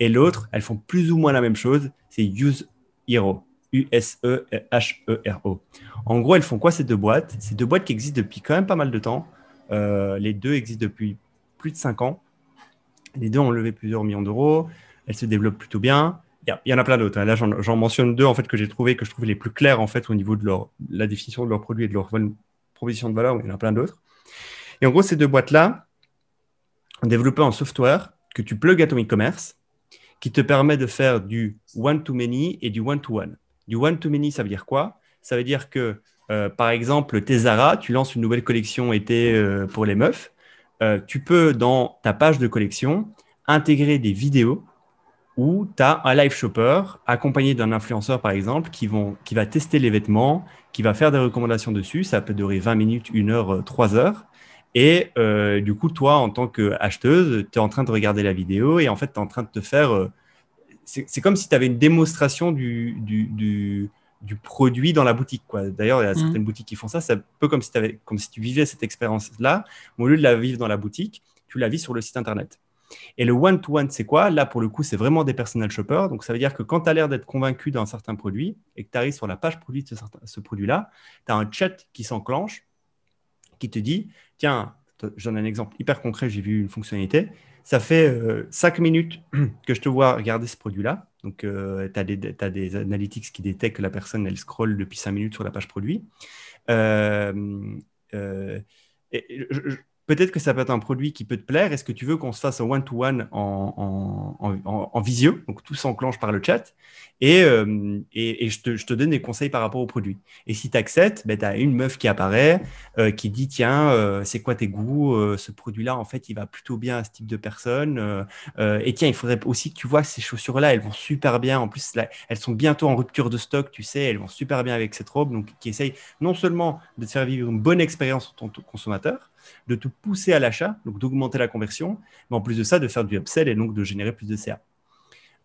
Et l'autre, elles font plus ou moins la même chose. C'est Use Hero. U-S-E-H-E-R-O. En gros, elles font quoi ces deux boîtes? Ces deux boîtes qui existent depuis quand même pas mal de temps. Euh, les deux existent depuis plus de 5 ans. Les deux ont levé plusieurs millions d'euros. Elles se développent plutôt bien il y en a plein d'autres. Hein. Là, j'en mentionne deux en fait que j'ai trouvé que je trouve les plus clairs en fait au niveau de leur, la définition de leurs produits et de leur proposition de valeur. Il y en a plein d'autres. Et en gros, ces deux boîtes-là ont développé un software que tu plugs à ton e-commerce qui te permet de faire du one-to-many et du one-to-one. Du one-to-many, ça veut dire quoi? Ça veut dire que, euh, par exemple, tes Zara, tu lances une nouvelle collection été euh, pour les meufs. Euh, tu peux, dans ta page de collection, intégrer des vidéos où tu as un live shopper accompagné d'un influenceur, par exemple, qui, vont, qui va tester les vêtements, qui va faire des recommandations dessus. Ça peut durer 20 minutes, 1 heure, 3 euh, heures. Et du coup, toi, en tant qu'acheteuse, tu es en train de regarder la vidéo et en fait, tu es en train de te faire. C'est comme si tu avais une démonstration du, du, du, produit dans la boutique. D'ailleurs, il y a mmh. certaines boutiques qui font ça. C'est un peu comme si, avais, comme si tu vivais cette expérience-là. Au lieu de la vivre dans la boutique, tu la vis sur le site internet. Et le one-to-one, c'est quoi? Là, pour le coup, c'est vraiment des personal shoppers. Donc, ça veut dire que quand tu as l'air d'être convaincu d'un certain produit et que tu arrives sur la page produit de ce, produit-là, tu as un chat qui s'enclenche qui te dit Tiens, je donne un exemple hyper concret, j'ai vu une fonctionnalité. Ça fait 5 minutes que je te vois regarder ce produit-là. Donc, tu as, des analytics qui détectent que la personne, elle scrolle depuis 5 minutes sur la page produit. Je, peut-être que ça peut être un produit qui peut te plaire. Est-ce que tu veux qu'on se fasse un one-to-one en, visio? Donc, tout s'enclenche par le chat. Et, euh, et, je, te, je, te, donne des conseils par rapport au produit. Et si tu acceptes, ben, tu as une meuf qui apparaît, euh, qui dit Tiens, euh, c'est quoi tes goûts Ce produit-là, en fait, il va plutôt bien à ce type de personne. et tiens, il faudrait aussi que tu vois que ces chaussures-là, elles vont super bien. En plus, elles sont bientôt en rupture de stock, tu sais, elles vont super bien avec cette robe. Donc, qui essaye non seulement de te faire vivre une bonne expérience en que consommateur, de te pousser à l'achat, donc d'augmenter la conversion, mais en plus de ça, de faire du upsell et donc de générer plus de CA.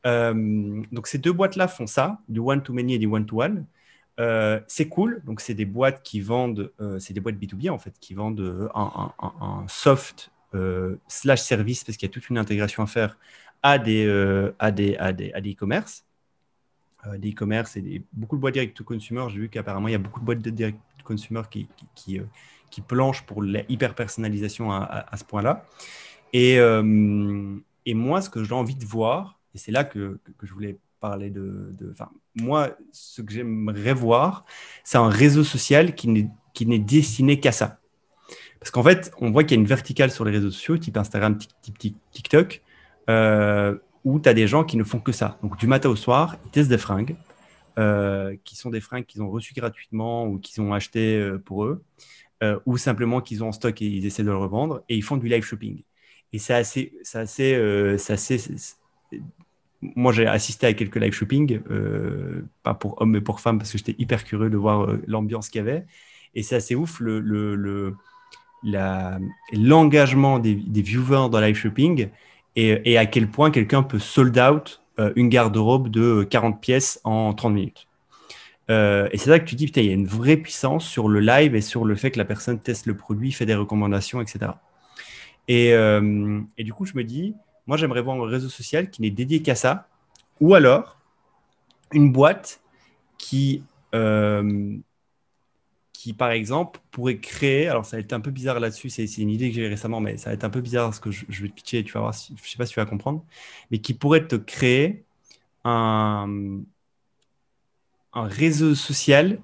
Euh, donc ces deux boîtes-là font ça, du one-to-many et du one-to-one. Euh, c'est cool, donc c'est des boîtes qui vendent, euh, c'est des boîtes B2B en fait, qui vendent un, soft slash service parce qu'il y a toute une intégration à faire à des à des à des à des e-commerce, des e-commerce et beaucoup de boîtes direct to consumer. J'ai vu qu'apparemment il y a beaucoup de boîtes de direct to consumer qui, qui qui planche pour l'hyper personnalisation à, ce point-là. Et, euh, et, moi, ce que j'ai envie de voir, et c'est là que, que, je voulais parler de, de moi, ce que j'aimerais voir, c'est un réseau social qui n'est destiné qu'à ça. Parce qu'en fait, on voit qu'il y a une verticale sur les réseaux sociaux, type Instagram, type, TikTok, euh, où tu as des gens qui ne font que ça. Donc, du matin au soir, ils testent des fringues, euh, qui sont des fringues qu'ils ont reçues gratuitement ou qu'ils ont achetées pour eux. Euh, ou simplement qu'ils ont en stock et ils essaient de le revendre, et ils font du live shopping. Et c'est assez, c'est assez, euh, assez moi, j'ai assisté à quelques live shopping, euh, pas pour hommes mais pour femmes, parce que j'étais hyper curieux de voir l'ambiance qu'il y avait. Et c'est assez ouf le, le, l'engagement des, viewers dans live shopping et, à quel point quelqu'un peut sold out une garde-robe de 40 pièces en 30 minutes. Euh, et c'est là que tu dis, putain, il y a une vraie puissance sur le live et sur le fait que la personne teste le produit, fait des recommandations, etc. Et, euh, du coup, je me dis, moi, j'aimerais voir un réseau social qui n'est dédié qu'à ça, ou alors une boîte qui, euh, qui, par exemple, pourrait créer, alors ça va être un peu bizarre là-dessus, c'est une idée que j'ai récemment, mais ça va être un peu bizarre ce que je, vais te pitcher, tu vas voir, si, je sais pas si tu vas comprendre, mais qui pourrait te créer un, un réseau social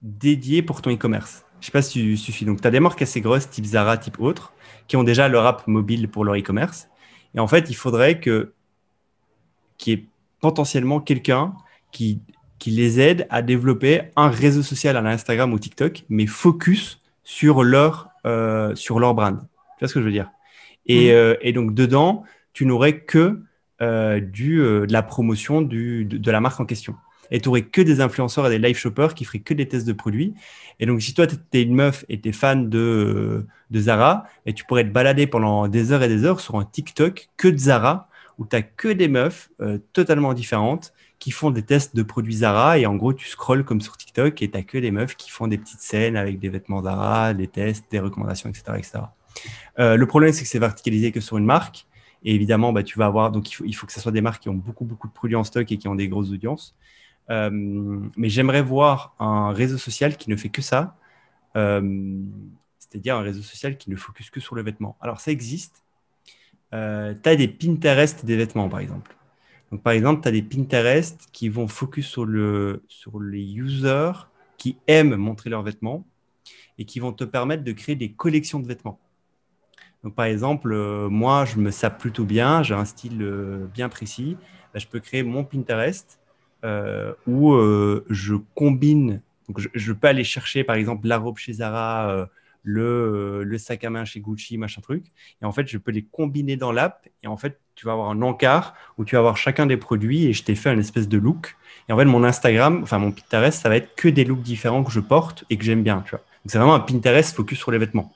dédié pour ton e-commerce. Je sais pas si tu suffis. Donc, tu as des marques assez grosses, type Zara, type autre, qui ont déjà leur app mobile pour leur e-commerce. Et en fait, il faudrait que qu'il y ait potentiellement quelqu'un qui, qui les aide à développer un réseau social à l'Instagram ou TikTok, mais focus sur leur, euh, sur leur brand. Tu vois ce que je veux dire? Et, mmh. euh, et, donc, dedans, tu n'aurais que euh, du, de la promotion du, de, la marque en question et tu aurais que des influenceurs et des live shoppers qui feraient que des tests de produits. Et donc, si toi, tu es une meuf et tu es fan de, de Zara, et tu pourrais te balader pendant des heures et des heures sur un TikTok que de Zara, où tu n'as que des meufs totalement différentes qui font des tests de produits Zara. Et en gros, tu scrolles comme sur TikTok et tu n'as que des meufs qui font des petites scènes avec des vêtements Zara, des tests, des recommandations, etc. etc. Euh, le problème, c'est que c'est verticalisé que sur une marque. Et évidemment, bah, tu vas avoir, donc il faut, il faut que ce soit des marques qui ont beaucoup, beaucoup de produits en stock et qui ont des grosses audiences. Euh, mais j'aimerais voir un réseau social qui ne fait que ça, euh, c'est-à-dire un réseau social qui ne focus que sur le vêtement. Alors ça existe. Tu as des Pinterest des vêtements, par exemple. Donc, par exemple, tu as des Pinterest qui vont focus sur, le, les users qui aiment montrer leurs vêtements et qui vont te permettre de créer des collections de vêtements. Donc, par exemple, moi, je me sape plutôt bien, j'ai un style bien précis. Bah, je peux créer mon Pinterest euh, où euh, je combine, donc je, peux aller chercher par exemple la robe chez Zara, euh, le, le, sac à main chez Gucci, machin truc, et en fait je peux les combiner dans l'app, et en fait tu vas avoir un encart où tu vas avoir chacun des produits, et je t'ai fait une espèce de look. Et en fait mon Instagram, enfin mon Pinterest, ça va être que des looks différents que je porte et que j'aime bien, tu vois. Donc c'est vraiment un Pinterest focus sur les vêtements.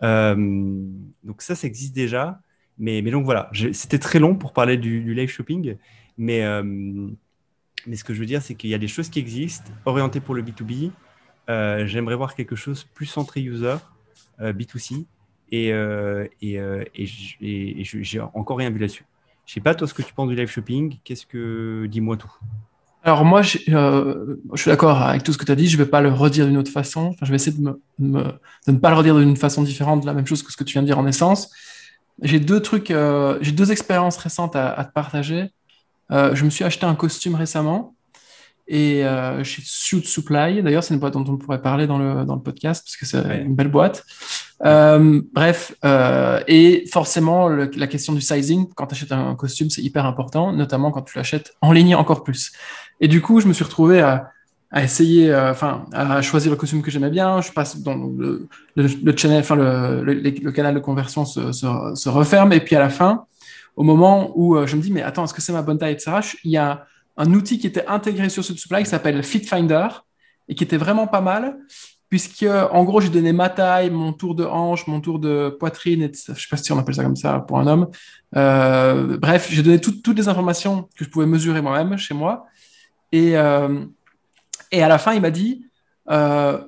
donc ça, ça existe déjà. Mais, donc voilà, c'était très long pour parler du, live shopping, mais mais ce que je veux dire, c'est qu'il y a des choses qui existent, orientées pour le B2B. Euh, j'aimerais voir quelque chose plus centré user, euh, B2C, et, euh, j'ai encore rien vu là-dessus. Je sais pas, toi, ce que tu penses du live shopping. Qu'est-ce que. Dis-moi tout. Alors moi, je, suis d'accord avec tout ce que tu as dit. Je ne vais pas le redire d'une autre façon. Je vais essayer de, ne pas le redire d'une façon différente, la même chose que ce que tu viens de dire en essence. J'ai deux trucs, j'ai deux expériences récentes à, te partager. Je me suis acheté un costume récemment et euh, chez Suit Supply. D'ailleurs, c'est une boîte dont on pourrait parler dans le, dans le podcast parce que c'est ouais. une belle boîte. Euh, bref, euh, et forcément, le, la question du sizing, quand tu achètes un costume, c'est hyper important, notamment quand tu l'achètes en ligne encore plus. Et du coup, je me suis retrouvé à, à essayer, enfin, à choisir le costume que j'aimais bien. Je passe dans le, le, le channel, enfin, le, le, canal de conversion se, se, se, referme. Et puis à la fin, au moment où je me dis, mais attends, est-ce que c'est ma bonne taille, etc., il y a un outil qui était intégré sur ce supply qui s'appelle FitFinder et qui était vraiment pas mal puisque en gros j'ai donné ma taille, mon tour de hanche, mon tour de poitrine, et je sais pas si on appelle ça comme ça pour un homme. Euh, bref, j'ai donné tout, toutes les informations que je pouvais mesurer moi-même chez moi. Et, euh, à la fin, il m'a dit euh,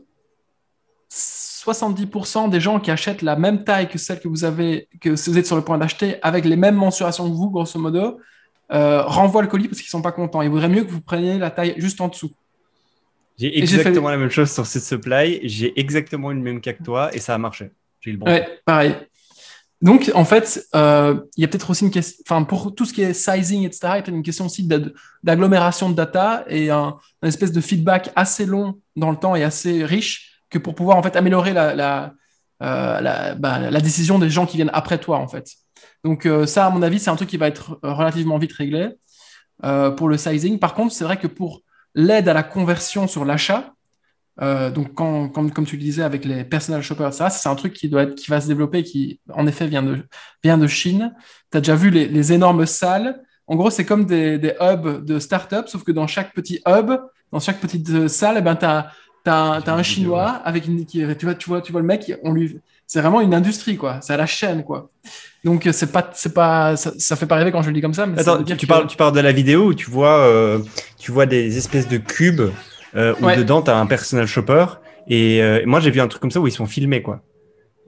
70% des gens qui achètent la même taille que celle que vous avez, que vous êtes sur le point d'acheter, avec les mêmes mensurations que vous, grosso modo, euh, renvoient le colis parce qu'ils sont pas contents. Ils voudraient mieux que vous preniez la taille juste en dessous. J'ai exactement fait... la même chose sur cette supply. J'ai exactement une même cas que toi et ça a marché. J'ai le bon. Ouais, pareil. Donc, en fait, euh, il y a peut-être aussi une question, enfin, pour tout ce qui est sizing, etc., il y a peut-être une question aussi d'agglomération de data et un, un, espèce de feedback assez long dans le temps et assez riche que pour pouvoir, en fait, améliorer la, la, euh, la, bah, la décision des gens qui viennent après toi, en fait. Donc, euh, ça, à mon avis, c'est un truc qui va être relativement vite réglé euh, pour le sizing. Par contre, c'est vrai que pour l'aide à la conversion sur l'achat. Euh, donc, quand, quand, comme tu le disais avec les personal shoppers, ça, c'est un truc qui, doit être, qui va se développer, qui en effet vient de, vient de Chine. Tu as déjà vu les, les, énormes salles. En gros, c'est comme des, des, hubs de start-up, sauf que dans chaque petit hub, dans chaque petite salle, eh ben, tu as, as, as, un Chinois avec une. Qui, tu, vois, tu, vois, tu vois le mec, on lui. C'est vraiment une industrie, quoi. C'est à la chaîne, quoi. Donc c'est pas, c'est pas, ça, ça, fait pas rêver quand je le dis comme ça. Mais Attends, tu, tu, parles, tu parles de la vidéo où tu vois, euh, tu vois des espèces de cubes euh, où ouais. dedans tu as un personal shopper. Et euh, moi j'ai vu un truc comme ça où ils sont filmés quoi.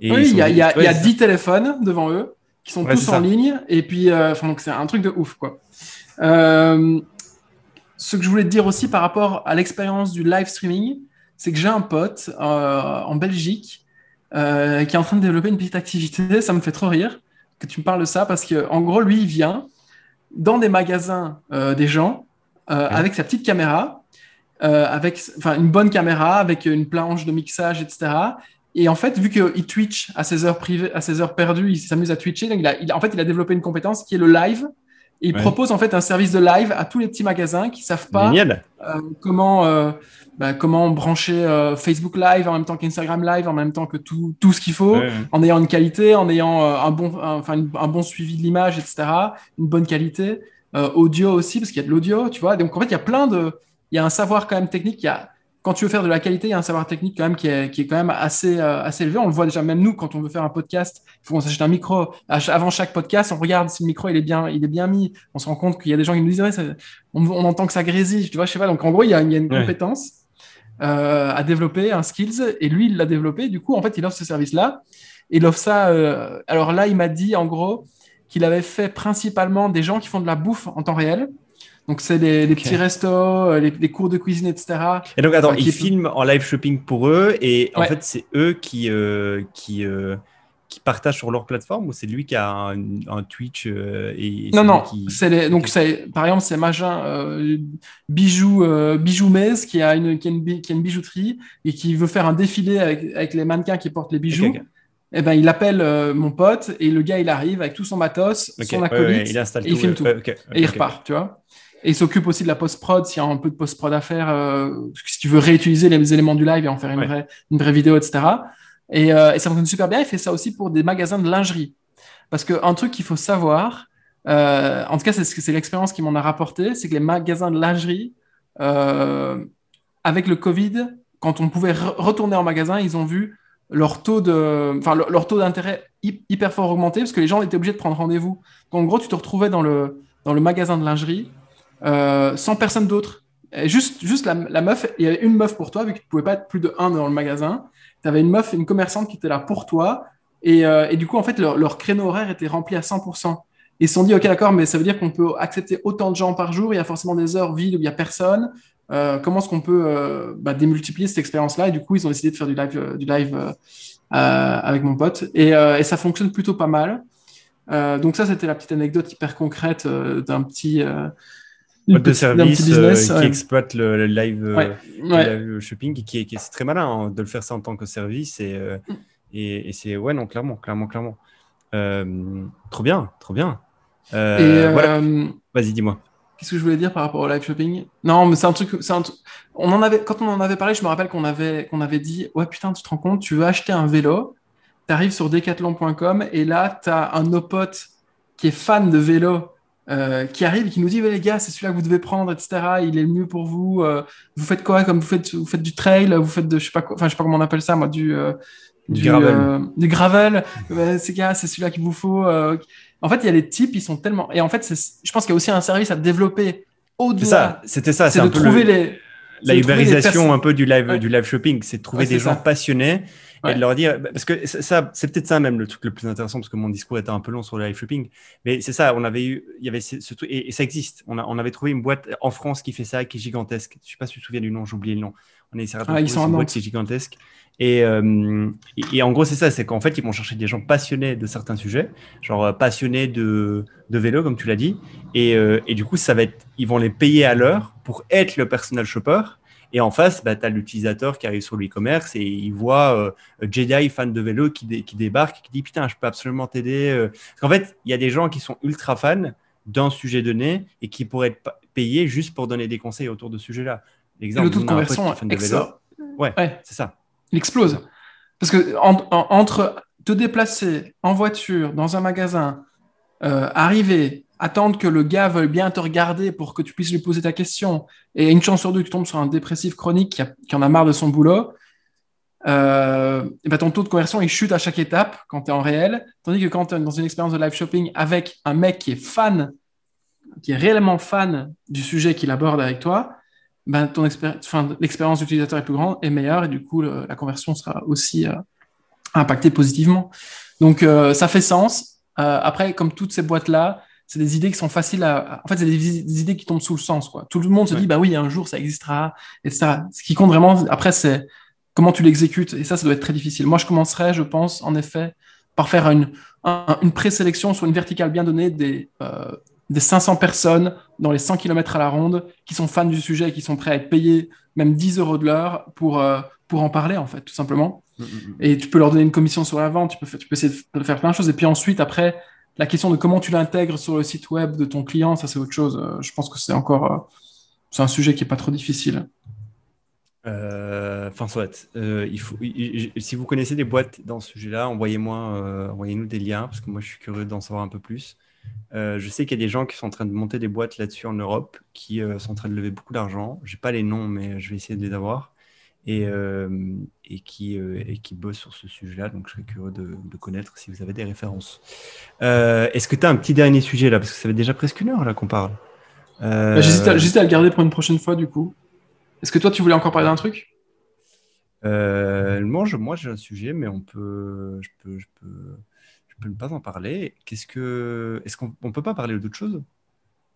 Et oui, il y a, y a, ouais, y a 10 téléphones devant eux qui sont ouais, tous en ça. ligne. Et puis, euh, donc c'est un truc de ouf quoi. Euh, ce que je voulais te dire aussi par rapport à l'expérience du live streaming, c'est que j'ai un pote en Belgique qui est en train de développer une petite activité. Ça me fait trop rire que tu me parles de ça parce que en gros, lui, il vient dans des magasins euh, des gens euh, ouais. avec sa petite caméra, euh, avec une bonne caméra, avec une planche de mixage, etc. Et en fait, vu qu'il Twitch à ses heures privées, à ses heures perdues, il s'amuse à Twitcher, donc il a, il, en fait, il a développé une compétence qui est le live. Et il ouais. propose en fait un service de live à tous les petits magasins qui savent pas comment bah, comment brancher euh, Facebook Live en même temps qu'Instagram Live, en même temps que tout, tout ce qu'il faut, ouais, en ayant une qualité, en ayant euh, un, bon, un, enfin, un bon suivi de l'image, etc., une bonne qualité, euh, audio aussi, parce qu'il y a de l'audio, tu vois. Donc, en fait, il y a plein de... Il y a un savoir quand même technique, il y a, quand tu veux faire de la qualité, il y a un savoir technique quand même qui est, qui est quand même assez, euh, assez élevé. On le voit déjà même nous quand on veut faire un podcast, il faut qu'on s'achète un micro. Avant chaque podcast, on regarde si le micro il est bien, il est bien mis. On se rend compte qu'il y a des gens qui nous disent ouais, on, on, entend que ça grésille, tu vois, je sais pas. Donc en gros, il y a, il y a une ouais. compétence euh, à développer, un skills, et lui il l'a développé. Du coup, en fait, il offre ce service-là. Il offre ça. Euh... alors là, il m'a dit en gros qu'il avait fait principalement des gens qui font de la bouffe en temps réel. Donc, c'est les, les okay. petits restos, euh, les, les, cours de cuisine, etc. Et donc, attends, euh, ils filment en live shopping pour eux et en ouais. fait, c'est eux qui, euh, qui, euh, qui partagent sur leur plateforme ou c'est lui qui a un, un Twitch euh, et, et Non, non, qui... c'est les, donc par exemple, c'est Magin Bijou, Bijou Mez qui a, une, qui, a une, qui a une bijouterie et qui veut faire un défilé avec, avec les mannequins qui portent les bijoux. Okay. Eh ben, il appelle euh, mon pote et le gars il arrive avec tout son matos, okay. son acolyte, ouais, ouais, il et il filme tout. et il repart, tu vois. Et il s'occupe aussi de la post-prod, s'il y a un peu de post-prod à faire, euh, si tu veux réutiliser les éléments du live et en faire une, ouais. vraie, une vraie vidéo, etc. Et, euh, et, ça fonctionne super bien. Il fait ça aussi pour des magasins de lingerie. Parce qu'un truc qu'il faut savoir, euh, en tout cas, c'est l'expérience qui m'en a rapporté, c'est que les magasins de lingerie, avec le Covid, quand on pouvait re retourner en magasin, ils ont vu leur taux de, enfin, leur, leur taux d'intérêt hyper fort augmenter parce que les gens étaient obligés de prendre rendez-vous. En gros, tu te retrouvais dans le, dans le magasin de lingerie euh, sans personne d'autre. Juste, juste la, meuf, il y avait une meuf pour toi, vu que tu pouvais pas être plus de un dans le magasin. Tu avais une meuf, une commerçante qui était là pour toi. Et, euh, du coup, en fait, leur, créneau horaire était rempli à 100%. ils se sont dit, OK, d'accord, mais ça veut dire qu'on peut accepter autant de gens par jour, il y a forcément des heures vides où il n'y a personne. Euh, comment est-ce qu'on peut bah, démultiplier cette expérience-là? Et du coup, ils ont décidé de faire du live, du live avec mon pote. Et, ça fonctionne plutôt pas mal. donc ça, c'était la petite anecdote hyper concrète d'un petit... de service business, qui exploite le, live, shopping, qui est, qui est très malin hein, de le faire ça en tant que service. Et, mm. et, et c'est, ouais, non, clairement, clairement, clairement. trop bien, trop bien. voilà. Vas-y, dis-moi. Qu'est-ce que je voulais dire par rapport au live shopping? Non, mais c'est un truc. Un on en avait, quand on en avait parlé, je me rappelle qu'on avait, qu'on avait dit Ouais, putain, tu te rends compte, tu veux acheter un vélo, tu arrives sur decathlon.com et là, tu as un potes qui est fan de vélo euh, qui arrive et qui nous dit Les gars, c'est celui-là que vous devez prendre, etc. Il est le mieux pour vous. Euh, vous faites quoi Comme vous faites, vous faites du trail, vous faites de, je sais pas quoi, enfin, je sais pas comment on appelle ça, moi, du. Euh, du, gravel. du gravel. c'est gars, c'est celui-là qu'il vous faut. En fait, il y a les types, ils sont tellement. Et en fait, je pense qu'il y a aussi un service à développer au-delà. C'était ça, c'est de trouver les. La ubérisation un peu du live, du live shopping, c'est de trouver des gens passionnés et de leur dire. Parce que ça, c'est peut-être ça même le truc le plus intéressant, parce que mon discours était un peu long sur le live shopping. Mais c'est ça, on avait eu. Il y avait ce, truc, et, ça existe. On, a, on avait trouvé une boîte en France qui fait ça, qui est gigantesque. Je ne sais pas si tu te souviens du nom, j'ai oublié le nom. On est ah, ils sont une boîte qui est gigantesque. Euh, et, et, en gros, c'est ça, c'est qu'en fait, ils vont chercher des gens passionnés de certains sujets, genre euh, passionnés de, de vélo, comme tu l'as dit. Et, euh, et, du coup, ça va être, ils vont les payer à l'heure pour être le personal shopper. Et en face, bah, tu as l'utilisateur qui arrive sur l'e-commerce et il voit Jedi, fan de vélo, qui, qui débarque qui dit Putain, je peux absolument t'aider. Parce qu'en fait, il y a des gens qui sont ultra fans d'un sujet donné et qui pourraient être payés juste pour donner des conseils autour de ce sujet-là. L'exemple, le taux de conversion, Ouais, ouais. c'est ça. Il explose. Parce que entre te déplacer en voiture dans un magasin, euh, arriver, attendre que le gars veuille bien te regarder pour que tu puisses lui poser ta question, et une chance sur deux que tu tombes sur un dépressif chronique qui, en a marre de son boulot, euh, ben ton taux de conversion il chute à chaque étape quand tu es en réel. Tandis que quand tu es dans une expérience de live shopping avec un mec qui est fan, qui est réellement fan du sujet qu'il aborde avec toi, ben, ton l'expérience d'utilisateur est plus grande et meilleure, et du coup, la conversion sera aussi euh, impactée positivement. Donc, ça fait sens. Euh, après, comme toutes ces boîtes-là, c'est des idées qui sont faciles à. En fait, c'est des, idées qui tombent sous le sens. Quoi. Tout le monde se dit, bah oui, un jour, ça existera, etc. Ce qui compte vraiment, après, c'est comment tu l'exécutes. Et ça, ça doit être très difficile. Moi, je commencerai, je pense, en effet, par faire une, une présélection sur une verticale bien donnée des, des 500 personnes dans les 100 km à la ronde qui sont fans du sujet et qui sont prêts à être payés même 10 euros de l'heure pour, euh, pour en parler, en fait, tout simplement. Mm, mm, mm. Et tu peux leur donner une commission sur la vente, tu peux, tu peux essayer de faire plein de choses. Et puis ensuite, après, la question de comment tu l'intègres sur le site web de ton client, ça c'est autre chose. Euh, je pense que c'est encore euh, c'est un sujet qui n'est pas trop difficile. Enfin, soit. il faut, si vous connaissez des boîtes dans ce sujet-là, envoyez-moi, envoyez-nous des liens parce que moi je suis curieux d'en savoir un peu plus. Euh, je sais qu'il y a des gens qui sont en train de monter des boîtes là-dessus en Europe, qui euh, sont en train de lever beaucoup d'argent. Je n'ai pas les noms, mais je vais essayer de les avoir. Et, euh, et qui, et qui bossent sur ce sujet-là. Donc, je serais curieux de, connaître si vous avez des références. Est-ce que tu as un petit dernier sujet là? Parce que ça fait déjà presque une heure là qu'on parle. Bah, j'hésitais à, le garder pour une prochaine fois, du coup. Est-ce que toi, tu voulais encore parler d'un truc? Moi, moi j'ai un sujet, mais on peut, je peux, je peux, je peux ne pas en parler. Qu'est-ce que, est-ce qu'on ne peut pas parler d'autre chose?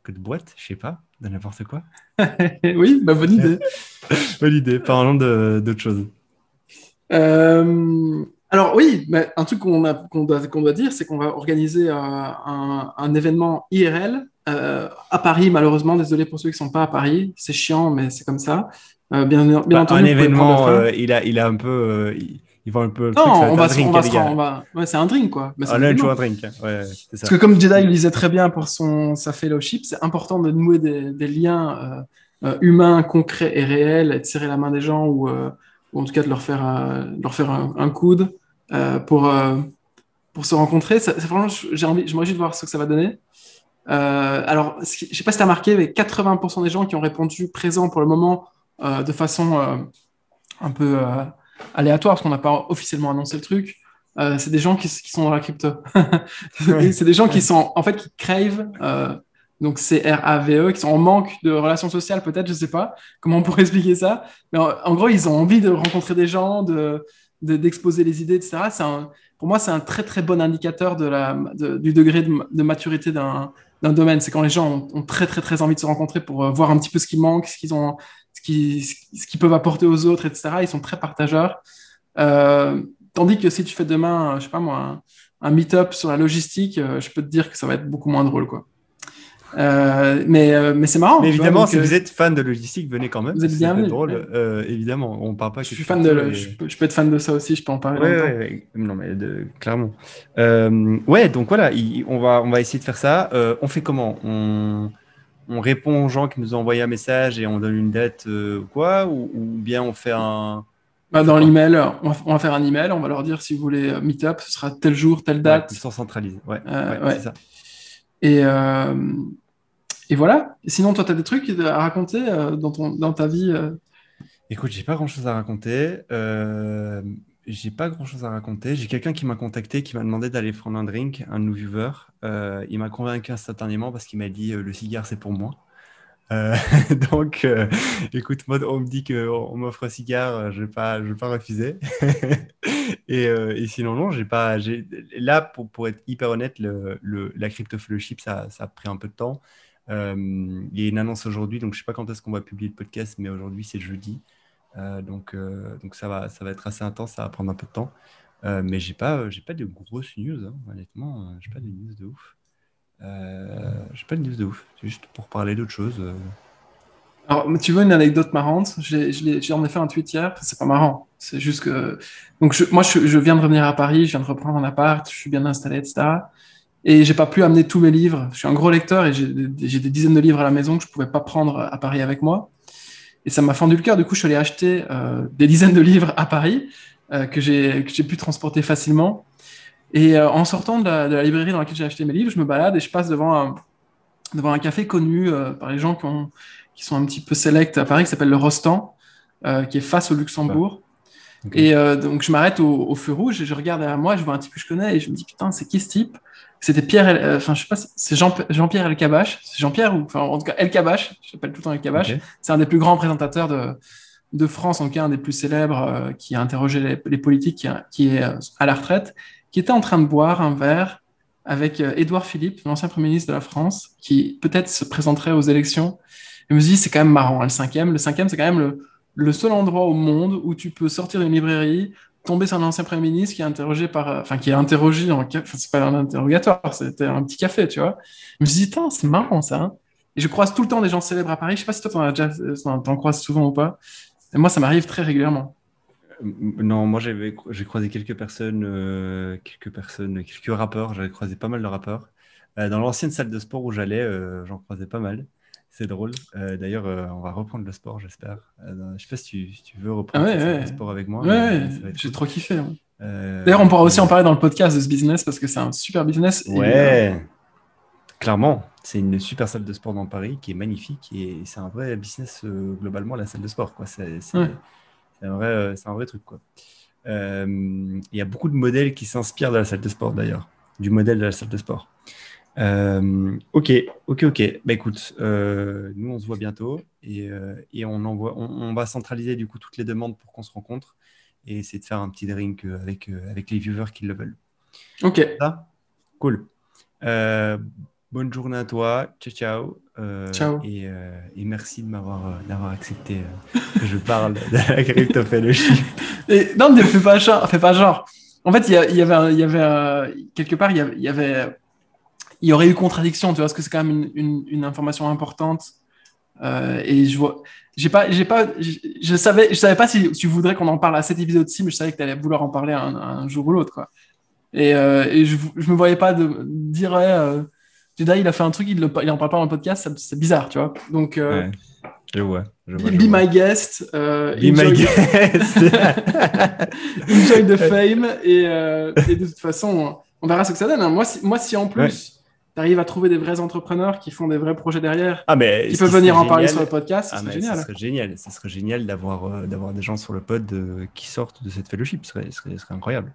Que de boîte Je sais pas, de n'importe quoi. oui, bah, bonne idée. bonne idée. Parlons d'autre chose. Euh, alors oui, mais un truc qu'on doit, doit, dire, c'est qu'on va organiser euh, un, événement IRL euh, à Paris, malheureusement. Désolé pour ceux qui ne sont pas à Paris. C'est chiant, mais c'est comme ça. bien, bien bah, entendu, un événement, il, a, il a un peu ils vont un peu. Non, on, va, on, va se on va, Ouais, c'est un drink, quoi. Mais ah, un lunch ou un drink. Ouais, ça. Parce que comme Jedi le disait très bien pour son, sa fellowship, c'est important de nouer des, des liens euh, euh, humains, concrets et réels, et de serrer la main des gens ou, euh, ou en tout cas de leur faire, leur faire un, un coude pour, pour se rencontrer. Ça, franchement, j'ai envie, je me de voir ce que ça va donner. alors, je ne sais pas si tu as remarqué, mais 80% des gens qui ont répondu présent pour le moment de façon un peu aléatoire parce qu'on n'a pas officiellement annoncé le truc. Euh, c'est des gens qui, sont dans la crypto. c'est des gens qui sont en fait qui crave, euh, donc c'est R-A-V-E, qui sont en manque de relations sociales peut-être, je sais pas comment on pourrait expliquer ça. Mais en, gros, ils ont envie de rencontrer des gens, de, d'exposer les idées, etc. Un, pour moi, c'est un très très bon indicateur de la, du degré de, maturité d'un domaine. C'est quand les gens ont, très très très envie de se rencontrer pour euh, voir un petit peu ce qui manque, ce qu'ils ont, ce qu'ils ce peuvent apporter aux autres, etc. Ils sont très partageurs. Euh, tandis que si tu fais demain, je sais pas moi, un, un meet-up sur la logistique, euh, je peux te dire que ça va être beaucoup moins drôle, quoi. Euh, mais euh, mais c'est marrant. Mais évidemment, si vous êtes fan de logistique, venez quand même. Vous êtes bien drôle. évidemment, on parle pas. Je suis fan de. Je, peux, être fan de ça aussi. Je peux en parler. Ouais, non mais clairement. ouais, donc voilà, on va on va essayer de faire ça. on fait comment? On on répond aux gens qui nous ont envoyé un message et on donne une date ou quoi ou, bien on fait un bah, dans l'email, on, va faire un email, on va leur dire si vous voulez meet-up, ce sera tel jour, telle date. centralisés, ouais, c'est ça. Et, et voilà. sinon, toi, tu as des trucs à raconter euh, dans, ton, dans ta vie euh? Écoute, j'ai pas grand chose à raconter. Euh, j'ai pas grand chose à raconter. J'ai quelqu'un qui m'a contacté, qui m'a demandé d'aller prendre un drink, un nouveau viewer. Euh, il m'a convaincu instantanément parce qu'il m'a dit le cigare, c'est pour moi. donc, écoute, moi, on me dit qu'on m'offre un cigare, je vais, pas, je vais pas refuser. et, sinon, non, j'ai pas. Là, pour, être hyper honnête, la crypto fellowship, ça, ça a pris un peu de temps. Euh, il y a une annonce aujourd'hui, donc je sais pas quand est-ce qu'on va publier le podcast, mais aujourd'hui c'est jeudi. Euh, donc, euh, donc ça, va, ça va être assez intense, ça va prendre un peu de temps. mais j'ai pas, j'ai pas de grosses news, hein, honnêtement. J'ai pas de news de ouf. j'ai pas de news de ouf. Juste pour parler d'autre chose. Alors, tu veux une anecdote marrante? J'ai en ai fait un tweet hier. C'est pas marrant. C'est juste que. Donc, moi, je, viens de revenir à Paris. Je viens de reprendre un appart. Je suis bien installé, etc. Et j'ai pas pu amener tous mes livres. Je suis un gros lecteur et j'ai des dizaines de livres à la maison que je pouvais pas prendre à Paris avec moi. Et ça m'a fendu le cœur. Du coup, je suis allé acheter euh, des dizaines de livres à Paris euh, que j'ai pu transporter facilement. Et euh, en sortant de la, de la, librairie dans laquelle j'ai acheté mes livres, je me balade et je passe devant un, devant un café connu euh, par les gens qui, ont, qui sont un petit peu select à Paris, qui s'appelle le Rostand, euh, qui est face au Luxembourg. Et donc, je m'arrête au, au, feu rouge et je regarde derrière moi, je vois un type que je connais et je me dis, putain, c'est qui ce type? C'était Pierre, euh, enfin, je sais pas, c'est Jean, Jean-Pierre Elkabach. C'est Jean-Pierre, ou, enfin, en tout cas, Elkabach, je l'appelle tout le temps Elkabach. C'est un des plus grands présentateurs de, de France, en tout cas, un des plus célèbres, euh, qui a interrogé les, politiques, qui, qui, est euh, à la retraite, qui était en train de boire un verre avec Édouard Philippe, l'ancien Premier ministre de la France, qui peut-être se présenterait aux élections. Je me dis, c'est quand même marrant, hein, le cinquième. Le cinquième, c'est quand même le, le seul endroit au monde où tu peux sortir d'une librairie, tomber sur un ancien premier ministre qui est interrogé par, euh, enfin, qui est interrogé en, enfin, c'est pas un interrogatoire, c'était un petit café, tu vois. Je me suis dit, c'est marrant ça. Et je croise tout le temps des gens célèbres à Paris. Je sais pas si toi, t'en as déjà, t'en croises souvent ou pas. Et moi, ça m'arrive très régulièrement. Euh, non, moi j'ai croisé quelques personnes, euh, quelques personnes, quelques rappeurs. J'avais croisé pas mal de rappeurs. dans l'ancienne salle de sport où j'allais, j'en croisais pas mal. C'est drôle. Euh, d'ailleurs, euh, on va reprendre le sport, j'espère. Euh, je sais pas si tu, veux reprendre le sport avec moi. Ouais, j'ai trop kiffé. Hein. D'ailleurs, on pourra aussi en parler dans le podcast de ce business parce que c'est un super business. Ouais, clairement. C'est une super salle de sport dans Paris qui est magnifique et c'est un vrai business globalement, la salle de sport. C'est un vrai truc. Il y a beaucoup de modèles qui s'inspirent de la salle de sport d'ailleurs, du modèle de la salle de sport. Euh, ok, ok, ok. Bah écoute, euh, nous on se voit bientôt et, euh, et on, envoie, on, va centraliser du coup toutes les demandes pour qu'on se rencontre et essayer de faire un petit drink avec, avec les viewers qui le veulent. Ok. Ça cool. bonne journée à toi. Ciao, ciao. ciao. Et, et, merci de m'avoir d'avoir accepté que je parle de la crypto fellowship. non, ne fais pas genre. Fais pas genre. En fait, il y, avait, il y avait quelque part, il y avait il y aurait eu contradiction, tu vois, parce que c'est quand même une, une, information importante. Euh, et je vois, j'ai pas, j'ai pas, je, savais, je savais pas si tu voudrais qu'on en parle à cet épisode-ci, mais je savais que tu allais vouloir en parler un, jour ou l'autre, quoi. Et, euh, et je, je me voyais pas de dire, euh, Jedi, il a fait un truc, il, le, il en parle pas dans le podcast, c'est bizarre, tu vois. Donc, euh, ouais, je vois. Je vois, be, my guest. be my guest. enjoy the fame. Et, et, de toute façon, on verra ce que ça donne. Hein. Moi, si, moi, si en plus tu arrives à trouver des vrais entrepreneurs qui font des vrais projets derrière, ah, mais qui peuvent venir en parler sur le podcast, ah, génial. Ce serait génial. Ce serait génial d'avoir euh, d'avoir des gens sur le pod euh, qui sortent de cette fellowship. Ce serait, serait, serait incroyable.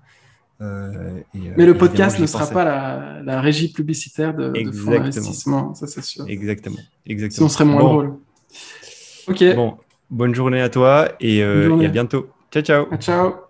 Euh, mais le podcast ne sera pas la, la, régie publicitaire de, de fonds d'investissement, ça c'est sûr. Exactement. Exactement. Sinon, serait moins drôle. Ok. Bon, bonne journée à toi et, et à bientôt. Ciao, ciao. Ciao.